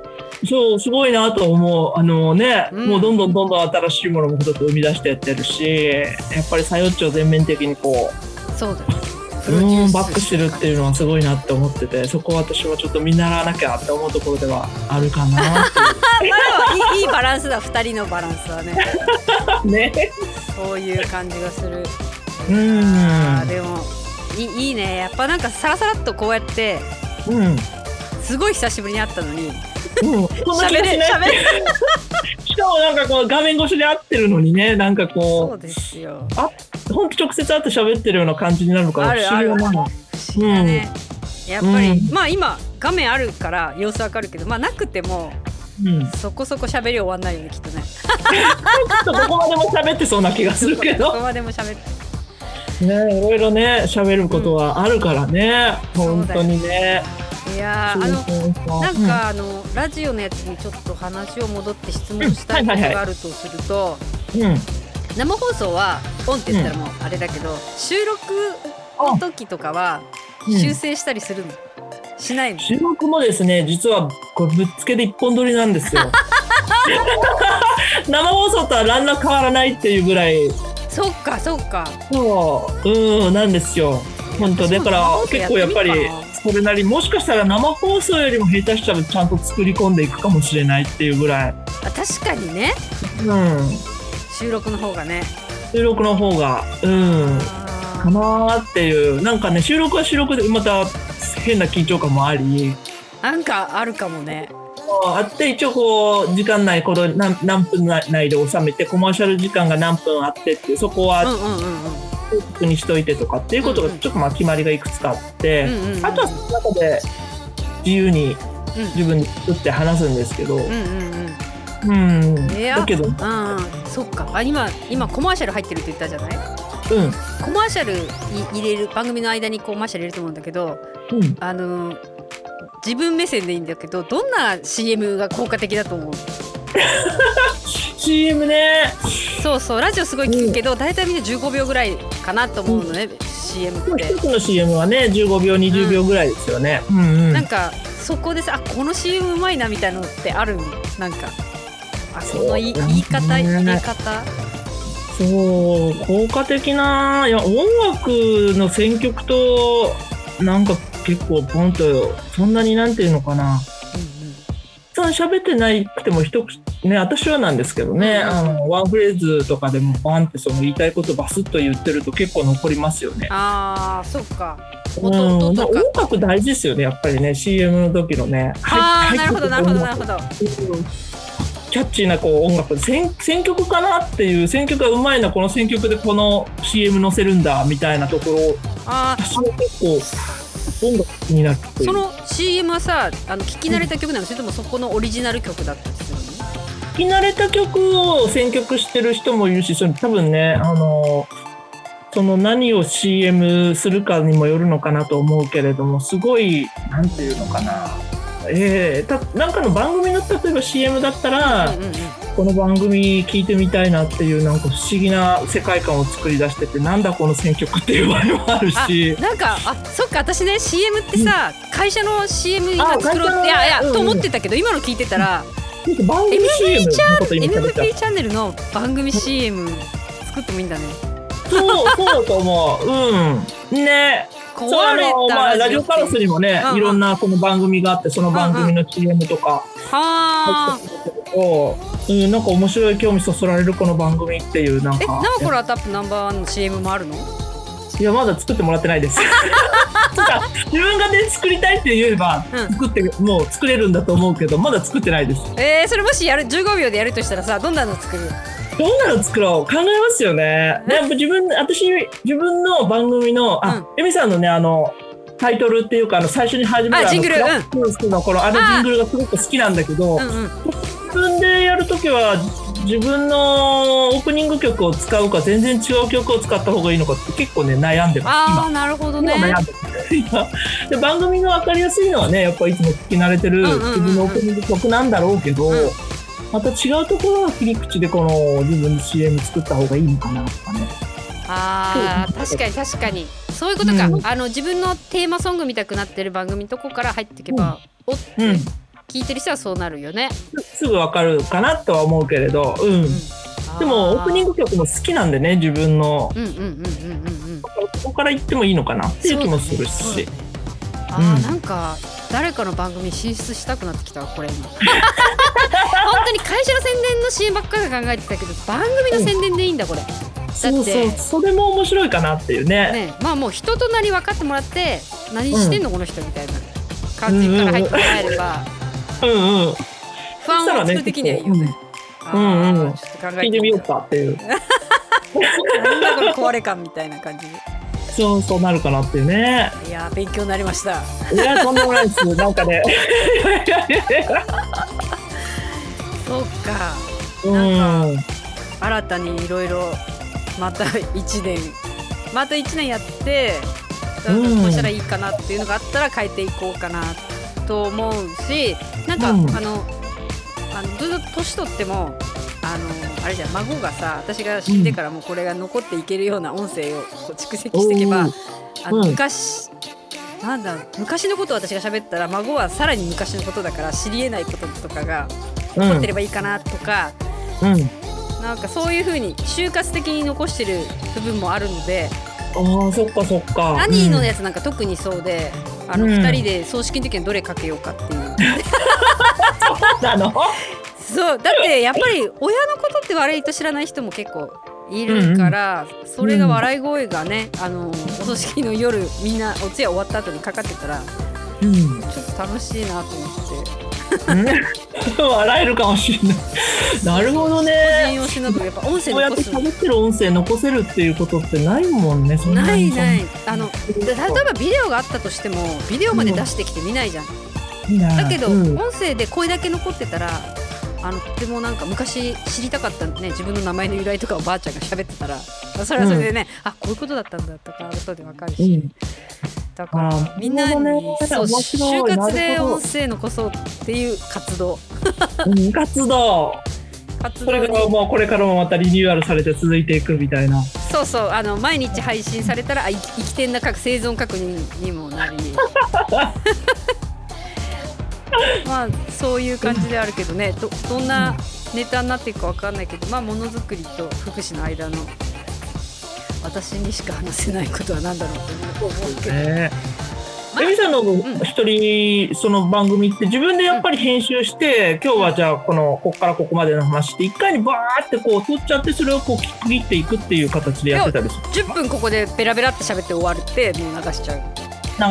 Speaker 3: そうすごいなと思う。あのね、
Speaker 2: うん。
Speaker 3: もうどんどんどんどん新しいものも一つ生み出してやってるしやっぱりさよっちを全面的にこ
Speaker 2: そうだよ
Speaker 3: ううんバックしてるっていうのはすごいなって思っててそこは私はちょっと見習わなきゃって思うところではあるかなって
Speaker 2: あいいいいバランスだ。二人のバランスはね。
Speaker 3: ね。
Speaker 2: そういう感じがする。
Speaker 3: うん。
Speaker 2: でもいいいいね。やっぱなんかさらさらっとこうやって
Speaker 3: うん。
Speaker 2: すごい久しぶりに会ったのに喋れ
Speaker 3: がしない
Speaker 2: 喋れ
Speaker 3: しかもなんかこう画面越しで会ってるのにねなんか
Speaker 2: そ
Speaker 3: こ
Speaker 2: うですよ。
Speaker 3: うあ本当直接会って喋ってるような感じになるのか不思議だな。
Speaker 2: 不思議だね、やっぱり、
Speaker 3: うん。
Speaker 2: まあ今画面あるから様子わかるけどまあなくても
Speaker 3: うん、
Speaker 2: そこそこ喋り終わんないよねきっとね。
Speaker 3: ちょっとどこまでも喋ってそうな気がするけ
Speaker 2: ど。こ
Speaker 3: ど
Speaker 2: までも喋って。
Speaker 3: ねいろいろね喋ることはあるからね、
Speaker 2: うん
Speaker 3: 本当にね
Speaker 2: いやーあのなんかあのラジオのやつにちょっと話を戻って質問したいことがあるとすると
Speaker 3: うん、うん
Speaker 2: 生放送はオンって言ったらもうあれだけど収録の時とかは
Speaker 3: うん。
Speaker 2: 修正したりするの？しないの？
Speaker 3: 収録もですね実はこれぶっつけで一本撮りなんですよ。生放送とは何ら変わらないっていうぐらい。
Speaker 2: そっかそっか。
Speaker 3: そう。うんなんですよ本当だから結構やっぱりそれなりもしかしたら生放送よりも下手したらちゃんと作り込んでいくかもしれないっていうぐらい、
Speaker 2: あ確かにね。
Speaker 3: うん、
Speaker 2: 収録の方がね。
Speaker 3: 収録の方がうん。
Speaker 2: あ
Speaker 3: かなーっていう。なんかね収録は収録でまた変な緊張感もあり。
Speaker 2: ーなんかあるかもね。
Speaker 3: あって一応こう時間内この何何分内で収めてコマーシャル時間が何分あってってそこ
Speaker 2: うん
Speaker 3: は
Speaker 2: うんうんうん
Speaker 3: 確認しといてとかっていうことがちょっとまあ決まりがいくつかあって、
Speaker 2: うんうんうん
Speaker 3: あとはその中で自由に
Speaker 2: うん。
Speaker 3: 自分で作って話すんですけど、
Speaker 2: うんうんうん。
Speaker 3: うん、
Speaker 2: えー
Speaker 3: だけど、
Speaker 2: うん。うんそっか。あ今今コマーシャル入ってるって言ったじゃない？
Speaker 3: うん、
Speaker 2: コマーシャルい入れる番組の間にコマーシャル入れると思うんだけど
Speaker 3: うん、
Speaker 2: あの自分目線でいいんだけどどんな CM が効果的だと思う？
Speaker 3: CM ね、
Speaker 2: そうそうラジオすごい聞くけど、大体みんな15秒ぐらいかなと思うのね、CM って。
Speaker 3: 一つの CM はね、15秒、20秒ぐらいですよね。うん、うん、
Speaker 2: なんかそこでさあこの CM うまいなみたいなのってあるなんかあその言い言い方
Speaker 3: ね
Speaker 2: 入れ方。
Speaker 3: そう、効果的な、いや、音楽の選曲と、なんか結構ポンと、そんなになんていうのかな。そんな喋ってないくても一口ね私はなんですけどね、
Speaker 2: うん。
Speaker 3: あのワンフレーズとかでもバンってその言いたいことバスッと言ってると結構残りますよね。
Speaker 2: あーそっか。
Speaker 3: うん、
Speaker 2: 音
Speaker 3: 楽大事ですよねやっぱりね CM の時のね。
Speaker 2: ああ
Speaker 3: はい
Speaker 2: なるほどなるほどなるほど。
Speaker 3: うん。キャッチーなこう音楽。選選曲かなっていう選曲がうまいなこの選曲でこの CM 載せるんだみたいなところ
Speaker 2: あー。
Speaker 3: 私は結構音楽気になって
Speaker 2: その CM はさあの聞き慣れた曲なのそれともそこのオリジナル曲だったりするの？
Speaker 3: 聞き慣れた曲を選曲してる人もいるしそれ多分ねあのその何を CM するかにもよるのかなと思うけれどもすごいなんていうのかな。えー、たなんかの番組の例えば CM だったら、
Speaker 2: うんうんうん
Speaker 3: この番組聞いてみたいなっていうなんか不思議な世界観を作り出しててなんだこの選曲っていう場合もあるし。
Speaker 2: なんかあそっか私ね CM ってさ、会社の CM 今
Speaker 3: あ
Speaker 2: 作ろうっていやいや、
Speaker 3: うんうん。
Speaker 2: と思ってたけど今の聞いてたら、
Speaker 3: 番組 CM のこと今
Speaker 2: MVP チャンネルの番組 CM 作ってもいいんだね。
Speaker 3: そうそうだと思う。うん。ね。
Speaker 2: 壊れた
Speaker 3: のまあラジオカラスにもね、
Speaker 2: うんうん。
Speaker 3: いろんなこの番組があってその番組の CM とか
Speaker 2: はあ。
Speaker 3: うん、なんか面白い興味そそられるこの番組っていうなん
Speaker 2: え
Speaker 3: か
Speaker 2: ナオコラタップナンバーワンの CM もあるの？
Speaker 3: いやまだ作ってもらってないです 自分がね作りたいって言えば、
Speaker 2: うん。
Speaker 3: 作ってもう作れるんだと思うけどまだ作ってないです。
Speaker 2: えー、それもしやる15秒でやるとしたらさどんなの作る？
Speaker 3: どんなの作ろう？考えますよね。やっぱ自分私自分の番組のあ、エミさんのねあのタイトルっていうかあの最初に始める
Speaker 2: あジングル。
Speaker 3: あのクラックスのこのあの
Speaker 2: あ
Speaker 3: ジングルがすごく好きなんだけど、
Speaker 2: うんうん。
Speaker 3: 自分でやるときは自分のオープニング曲を使うか全然違う曲を使った方がいいのかって結構ね悩んでます今
Speaker 2: ああなるほどね。
Speaker 3: 今悩んでます。今 で番組が分かりやすいのはねやっぱいつも聞き慣れてる
Speaker 2: うんうんうんうん。
Speaker 3: 自分のオープニング曲なんだろうけど、
Speaker 2: うん。
Speaker 3: また違うところは切り口でこの自分で CM 作った方がいいのかなとかね。
Speaker 2: あー確かに確かに。そういうことか、
Speaker 3: うん。
Speaker 2: あの自分のテーマソング見たくなってる番組のとこから入っていけば、おって。
Speaker 3: うん
Speaker 2: 聞いてる人はそうなるよね、
Speaker 3: すぐ分かるかなとは思うけれど、うん。でもオープニン
Speaker 2: グ
Speaker 3: グ曲も好きなんでね自分の。
Speaker 2: うんうんうんうんうんうん。
Speaker 3: ここから行ってもいいのかな？っていう気もするし、
Speaker 2: ね。あー、
Speaker 3: うん。
Speaker 2: なんか誰かの番組進出したくなってきたわこれ今。本当に会社の宣伝の CM ばっかり考えてたけど番組の宣伝でいいんだこれ、
Speaker 3: そうそうそれも面白いかなっていうね。
Speaker 2: ねまあもう人となり分かってもらって何してんの、この人みたいな感じから入ってもらえれば、
Speaker 3: うんうん。
Speaker 2: 不安を作る的にはいいよ。ね。
Speaker 3: うん。うん
Speaker 2: ちょっと考えて
Speaker 3: 聞いてみようかっていう。
Speaker 2: なんだこの壊れ感みたいな感じで。
Speaker 3: そうそうなるかなっていうね。
Speaker 2: いやー勉強になりました。
Speaker 3: いやとんでもないです。なんかね。
Speaker 2: そうか。
Speaker 3: うん。
Speaker 2: 新たにいろいろまた一年。また一年やってなん。かこうしたらいいかなっていうのがあったら変えていこうかなと思うしなんか、
Speaker 3: うん。
Speaker 2: あのあのずっと年取ってもあのあれじゃん孫がさ私が死んでからもこれが残っていけるような音声をこう蓄積していけば、
Speaker 3: おー。
Speaker 2: あの
Speaker 3: うん。
Speaker 2: 昔なんだ昔のことを私が喋ったら孫はさらに昔のことだから知りえないこととかが
Speaker 3: うん。
Speaker 2: 残ってればいいかなとか、
Speaker 3: うん。
Speaker 2: なんかそういう風に就活的に残してる部分もあるので、
Speaker 3: ああそっかそっか。
Speaker 2: 兄のやつなんか特にそうで、あの
Speaker 3: うん
Speaker 2: 2人で葬式の時にどれかけようかっていう。
Speaker 3: うん、あの？
Speaker 2: そうだってやっぱり親のことって悪いと知らない人も結構いるから、それが笑い声がね、あのお葬式の夜みんなお通夜終わった後にかかってたら
Speaker 3: うん。
Speaker 2: ちょっと楽しいなと思って
Speaker 3: 笑えるかもしれない。なるほど
Speaker 2: 個
Speaker 3: ね
Speaker 2: 人をしやっぱ音声
Speaker 3: こうやって喋ってる音声残せるっていうことってないもんねそんなに。
Speaker 2: ないない。あので例えばビデオがあったとしてもビデオまで出してきて見ないじゃん、だ
Speaker 3: だ
Speaker 2: けど、
Speaker 3: うん、
Speaker 2: 音声で声だけ残ってたらあのとてもなんか昔知りたかったね自分の名前の由来とかをばあちゃんが喋ってたらそれはそれでね、あこういうことだったんだとか後でわかるし、
Speaker 3: うん
Speaker 2: だからみんなに、そう就活で音声残そうっていう活動。
Speaker 3: うん活動。
Speaker 2: 活動に。
Speaker 3: それがもうこれからもまたリニューアルされて続いていくみたいな。
Speaker 2: そうそうあの毎日配信されたらあ生きてんな確生存確認にもなりま あそういう感じであるけどね。どどんなネタになっていくかわかんないけどまあものづくりと福祉の間の私にしか話せないことは何だろうと思うけど、
Speaker 3: ね。
Speaker 2: まあ
Speaker 3: エミさんの
Speaker 2: ん。
Speaker 3: 一人その番組って自分でやっぱり編集して、今日はじゃあこのここからここまでの話って一回にバーってこう取っちゃってそれをこう切っていくっていう形でやってたりする
Speaker 2: ？10分ここでベラベラって喋って終わるってもう流しちゃう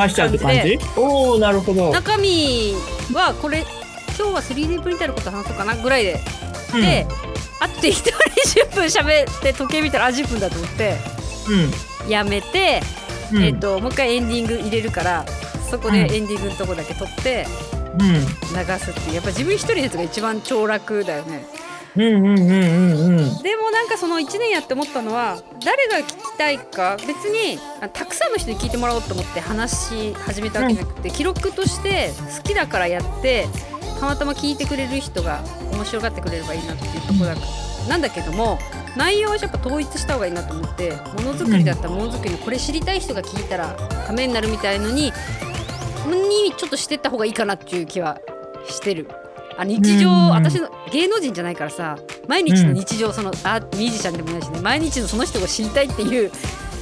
Speaker 3: 流しちゃうって感じ？おおなるほど、
Speaker 2: 中身はこれ今日は 3D プリンターのこと話そうかなぐらいで。
Speaker 3: うん。
Speaker 2: で、あと適当に10分喋って時計見たらあ10分だと思って。やめて、
Speaker 3: うん。うん
Speaker 2: えっともう一回エンディング入れるからそこでエンディングのとこだけ撮って
Speaker 3: うん。
Speaker 2: 流すっていう。やっぱ自分一人のやつが一番超楽だよね。
Speaker 3: うんうんうんうんうん。
Speaker 2: でもなんかその1年やって思ったのは誰が聞きたいか別にあたくさんの人に聞いてもらおうと思って話し始めたわけじゃなくて、記録として好きだからやってたまたま聞いてくれる人が面白がってくれればいいなっていうところだなんだけども内容はやっぱ統一した方がいいなと思ってものづくりだったらものづくりのこれ知りたい人が聞いたらためになるみたいのににちょっとしてった方がいいかなっていう気はしてる。あ日常、
Speaker 3: うん
Speaker 2: 私の芸能人じゃないからさ毎日の日常、そのあミュージシャンでもないしね毎日のその人を知りたいっていう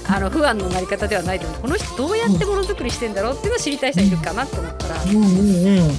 Speaker 2: あの不安のなり方ではないと思う。この人どうやってものづくりしてんだろうっていうのを知りたい人いるかなと思ったら、
Speaker 3: うんうんうん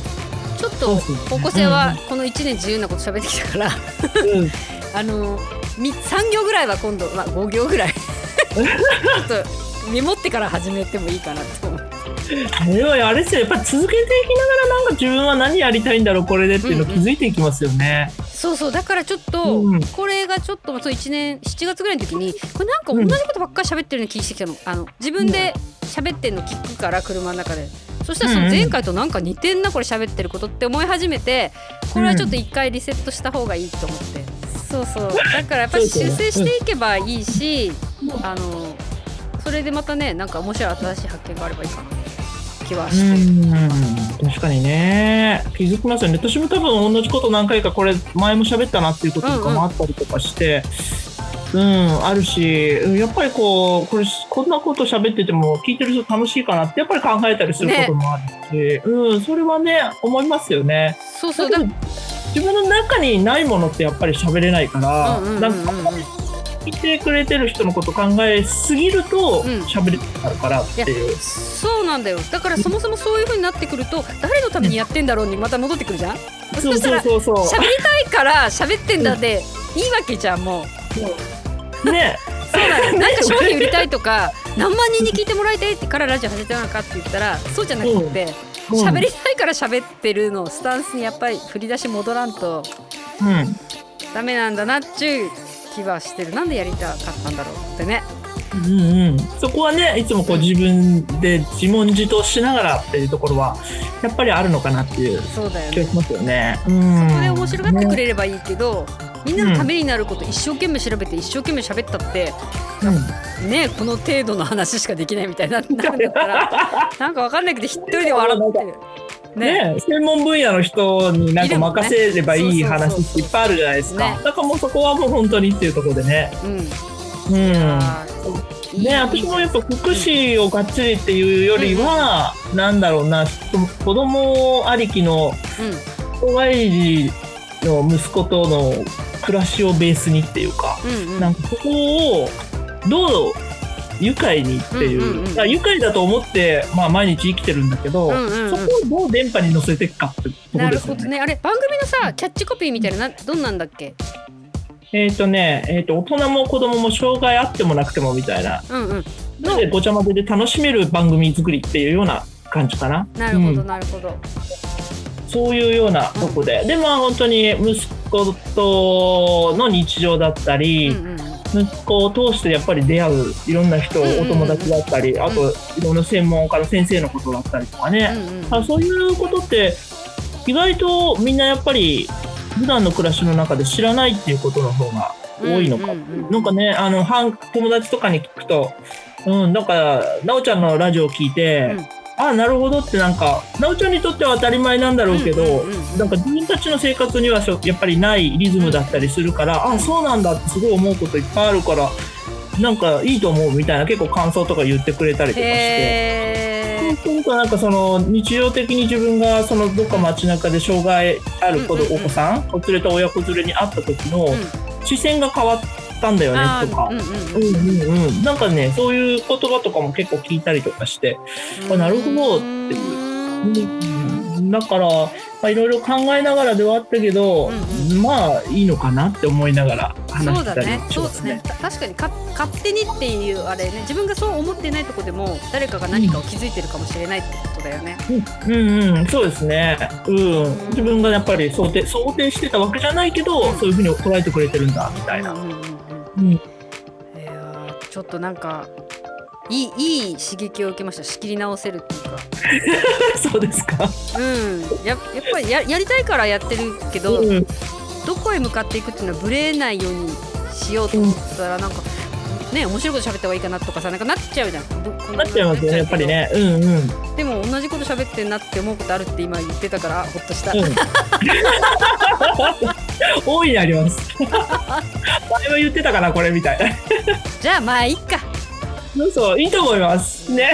Speaker 2: ちょっと方向性はこの1年自由なこと喋ってきたから
Speaker 3: うん。
Speaker 2: あのみ3行ぐらいは今度、まあ、5行ぐらい。ちょっとメモってから始めてもいいかなと思う。
Speaker 3: でもあれですよやっぱり続けていきながらなんか自分は何やりたいんだろうこれでっていうのを気づいていきますよね。
Speaker 2: そうそうだからちょっと、
Speaker 3: うん
Speaker 2: これがちょっとそう1年7月ぐらいの時にこれなんか同じことばっかり喋ってるような気してきたの。あの自分で喋ってんの聞くから車の中でそしたらその前回となんか似てんなこれ喋ってることって思い始めてこれはちょっと一回リセットした方がいいと思って。そうそう。だからやっぱり修正していけばいいしあのそれでまたねなんか面白い新しい発見があればいいかな気は
Speaker 3: う
Speaker 2: して。
Speaker 3: ん。確かにね。気づきますよね。私も多分同じこと何回かこれ前も喋ったなっていうこととかもあったりとかして。うん、あるしうんやっぱりこうこれこんなこと喋ってても聞いてる人楽しいかなってやっぱり考えたりすることもあるし、うんそれはね思いますよね。
Speaker 2: そうそうだ
Speaker 3: 自分の中にないものってやっぱり喋れないから、
Speaker 2: うんうんうんうん。
Speaker 3: なんか聞いてくれてる人のこと考えすぎると
Speaker 2: うん。
Speaker 3: 喋れなくなるからっていう。
Speaker 2: そうなんだよ。だからそもそもそういう風になってくると誰のためにやってんだろうにまた戻ってくるじゃん。そ
Speaker 3: そう
Speaker 2: したら
Speaker 3: そう。そうそう
Speaker 2: 喋りたいから喋ってんだでいいわけじゃんもう
Speaker 3: ね
Speaker 2: そうなの。なんか商品売りたいとか何万人に聞いてもらいたいってからラジオ始めたのかって言ったらそうじゃなくて
Speaker 3: うん。
Speaker 2: 喋りたいから喋ってるのスタンスにやっぱり振り出し戻らんと
Speaker 3: うん。
Speaker 2: ダメなんだなっちゅう気はしてる。なんでやりたかったんだろうってね。
Speaker 3: うんうん、そこはねいつもこう自分で自問自答しながらっていうところはやっぱりあるのかなっていう
Speaker 2: そうだよね。
Speaker 3: 気がしますよね。うん、
Speaker 2: そこで面白がってく
Speaker 3: ね
Speaker 2: れればいいけど、みんなのためになること一生懸命調べて一生懸命喋ったってねこの程度の話しかできないみたいななんだったら なんかわかんないけど一人で笑ってる。ね
Speaker 3: ね専門分野の人になんか任せればいい話っていっぱいあるじゃないですか。
Speaker 2: ね
Speaker 3: だからもうそこはもう本当にっていうところでね。
Speaker 2: うん
Speaker 3: うん。ね、私もやっぱ福祉をがっつりっていうよりは、なんだろうな子供ありきの障害児の息子との暮らしをベースにっていうか、
Speaker 2: うんうん。うん
Speaker 3: なんかそこをどう愉快にっていう,、
Speaker 2: うんうんうん
Speaker 3: 愉快だと思って、まあ、毎日生きてるんだけど、
Speaker 2: うんうんうん。
Speaker 3: そこをどう電波に乗せていくかってところ
Speaker 2: なる
Speaker 3: ですよね。
Speaker 2: ほどね。あれ番組のさキャッチコピーみたいななどんなんだっけ？
Speaker 3: えっ、とね、えっ、と大人も子供も障害あってもなくてもみたいな。
Speaker 2: うんうん。
Speaker 3: なのでごちゃ混ぜで楽しめる番組作りっていうような感じかな。
Speaker 2: なるほど
Speaker 3: うん
Speaker 2: なるほど、
Speaker 3: そういうようなとこで、でまあ本当に息子との日常だったり、
Speaker 2: うんうん。
Speaker 3: 息子を通してやっぱり出会ういろんな人、お友達だったりあといろんな専門家の先生のことだったりとかね、
Speaker 2: う
Speaker 3: そういうことって意外とみんなやっぱり普段の暮らしの中で知らないっていうことの方が多いのか、なんかねあのは友達とかに聞くと、うん、なんか奈緒ちゃんのラジオを聞いて、
Speaker 2: うん
Speaker 3: あなるほどってなんか奈緒ちゃんにとっては当たり前なんだろうけど、なんか自分たちの生活にはやっぱりないリズムだったりするから、あそうなんだってすごい思うこといっぱいあるからなんかいいと思うみたいな結構感想とか言ってくれたりとかして。
Speaker 2: へー。
Speaker 3: そうするとなんかその日常的に自分がそのどっか街中で障害ある子
Speaker 2: うんうんうん。
Speaker 3: お子さんを連れた親子連れに会った時の
Speaker 2: うん。
Speaker 3: 視線が変わったんだよねとか
Speaker 2: うんうん
Speaker 3: うんうん。うんなんかねそういう言葉とかも結構聞いたりとかして
Speaker 2: うん。
Speaker 3: あなるほどっていう。うん。だからまあいろいろ考えながらではあったけど
Speaker 2: うん
Speaker 3: まあいいのかなって思いながら話したり
Speaker 2: そうだね。そうですね。た確かにか勝手にっていうあれね自分がそう思ってないとこでも誰かが何かを気づいてるかもしれないってことだよね。
Speaker 3: うん。うん、そうですね。うん、自分がやっぱり想定想定してたわけじゃないけど、
Speaker 2: うん。
Speaker 3: そういうふうに捉えてくれてるんだみたいな。
Speaker 2: うんうんうんうん。
Speaker 3: うん、
Speaker 2: いやーちょっとなんかいいいい刺激を受けました。仕切り直せるっていうか。
Speaker 3: そうですか。
Speaker 2: うん。ややっぱりややりたいからやってるけど、
Speaker 3: うん、
Speaker 2: どこへ向かっていくっていうのはブレないようにしようと思ったらなんか、ね面白いこと喋った方がいいかなとかさなんかなっちゃうじゃん
Speaker 3: なっちゃいますよね、やっぱりね。うんうん。うん。
Speaker 2: でも同じこと喋ってんなって思うことあるって今言ってたからほっとした、
Speaker 3: 大いにあります。前は言ってたかな、これみたいな。
Speaker 2: じゃあまあいいか
Speaker 3: そうそう、いいと思います。ね。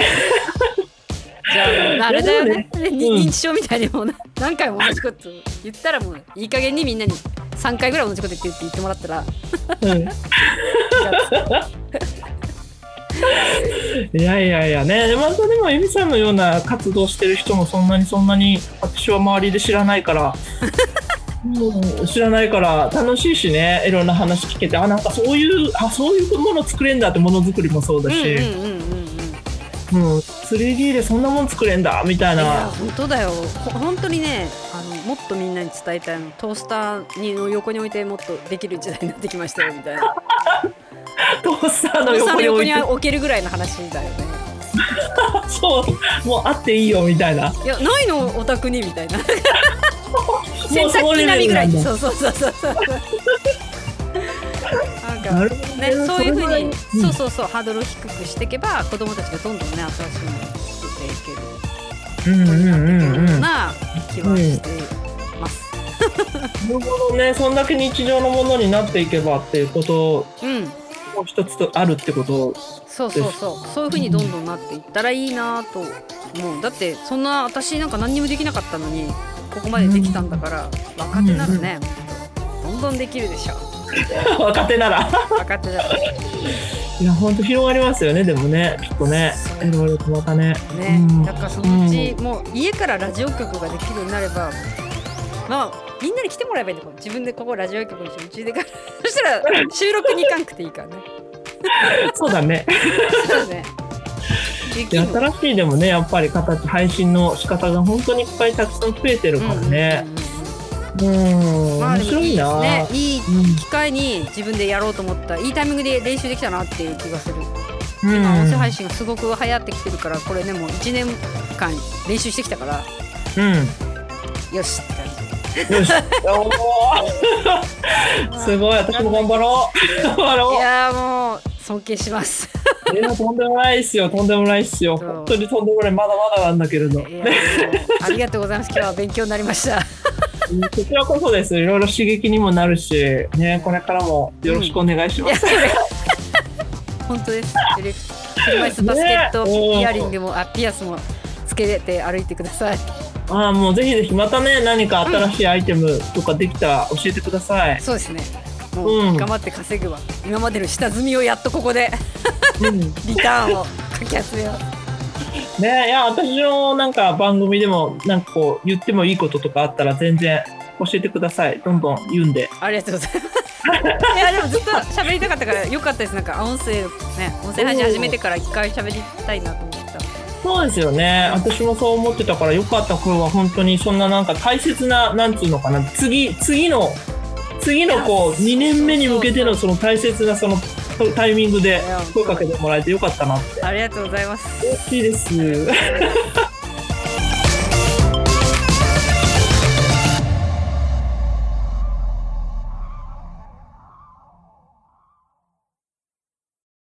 Speaker 2: じゃああれだよね
Speaker 3: いやでも
Speaker 2: に
Speaker 3: うん
Speaker 2: 認知症みたいにもうな何回も同じこと言ったらもういい加減にみんなに3回ぐらい同じこと言ってるって言ってもらったら
Speaker 3: うん いやいやいやね、またでも、エミさんのような活動してる人もそんなにそんなに私は周りで知らないから、うん知らないから楽しいしね、いろんな話聞けて、あ、なんかそういう、あ、そういうもの作れんだってものづくりもそうだし、
Speaker 2: うんうんうん
Speaker 3: うん、3D でそんなもん作れんだみたい
Speaker 2: いや
Speaker 3: な。
Speaker 2: 本当だよ。ほ本当にねあのもっとみんなに伝えたいの。トースターにの横に置いてもっとできる時代になってきましたよみたいな
Speaker 3: トースターの
Speaker 2: 横に
Speaker 3: 置いて、
Speaker 2: 置けるぐらいの話だよね
Speaker 3: そう、もうあっていいよみたいな。
Speaker 2: いやないの？お宅に？みたいな。
Speaker 3: も
Speaker 2: 洗濯機並みぐらいそうそうそうそうそう。なんかね、そういうふうに、
Speaker 3: ん
Speaker 2: そうそうそうハードルを低くしていけば子供たちがどんどんね新しいものを作っていける。
Speaker 3: うんうんうんうん。な
Speaker 2: な気はしてます。
Speaker 3: るほどね、そんだけ日常のものになっていけばっていうこと。
Speaker 2: うん、
Speaker 3: もう一つとあるってこと
Speaker 2: そうそうそう。そういうふうにどんどんなっていったらいいなと思う。だってそんな私なんか何にもできなかったのにここまでできたんだから若手ならね、どんどんできるでしょ。
Speaker 3: 若手なら。
Speaker 2: 若手ならね
Speaker 3: いや本当広がりますよねでもね。きっとね。いろいろとまたね。うん。
Speaker 2: だからそのうち、もう家からラジオ局ができるようになればまあみんなに来てもらえばいいんだよ。自分でここラジオ局にしてうちでからそしたら収録に行かんくていいから。ね
Speaker 3: そうだね。
Speaker 2: そうね。でき
Speaker 3: いや
Speaker 2: んの
Speaker 3: 新しいでもねやっぱり形配信の仕方が本当にいっぱいたくさん増えてるからね。
Speaker 2: うんうんうん。
Speaker 3: うん
Speaker 2: まあ
Speaker 3: 面白いな
Speaker 2: ね。いい
Speaker 3: うん
Speaker 2: 機会に自分でやろうと思った。いいタイミングで練習できたなっていう気がする、
Speaker 3: うん。
Speaker 2: 今音声配信がすごく流行ってきてるからこれねもう1年間練習してきたから
Speaker 3: うん
Speaker 2: よしって感じ
Speaker 3: すごい私も頑張ろう。頑張ろ
Speaker 2: いうやーもう尊敬します。
Speaker 3: いやとんでもないっすよ。とんでもないっすよ。本当にとんでもないまだまだなんだけれど。
Speaker 2: ありがとうございます。今日は勉強になりました。
Speaker 3: こちらこそです。いろいろ刺激にもなるし、ね、これからもよろしくお願いします。
Speaker 2: 本当です。車椅子バスケット、
Speaker 3: ね
Speaker 2: イヤリングもあピアスもつけて歩いてください
Speaker 3: ああ、もうぜひぜひまたね、何か新しいアイテムとかできたら教えてください。
Speaker 2: そうですねも
Speaker 3: う
Speaker 2: うん頑張って稼ぐわ、今までの下積みをやっとここで
Speaker 3: うん、
Speaker 2: リターンをかき集めよう
Speaker 3: ね、いや、私のなんか番組でも、なんかこう言ってもいいこととかあったら、全然教えてください。どんどん言うんで。
Speaker 2: ありがとうございます。いやでもずっと喋りたかったからよかったです。なんか音声ね音声配信始めてから一回喋りたいなと思ってた。
Speaker 3: そうですよね。私もそう思ってたから、よかった。これは本当にそんななんか大切な、なんつうのかな、次、次の、次のこう、2年目に向けてのその大切なそのタイミングで声かけてもらえてよかったなって。
Speaker 2: ありがとうございます。
Speaker 3: 嬉しいです。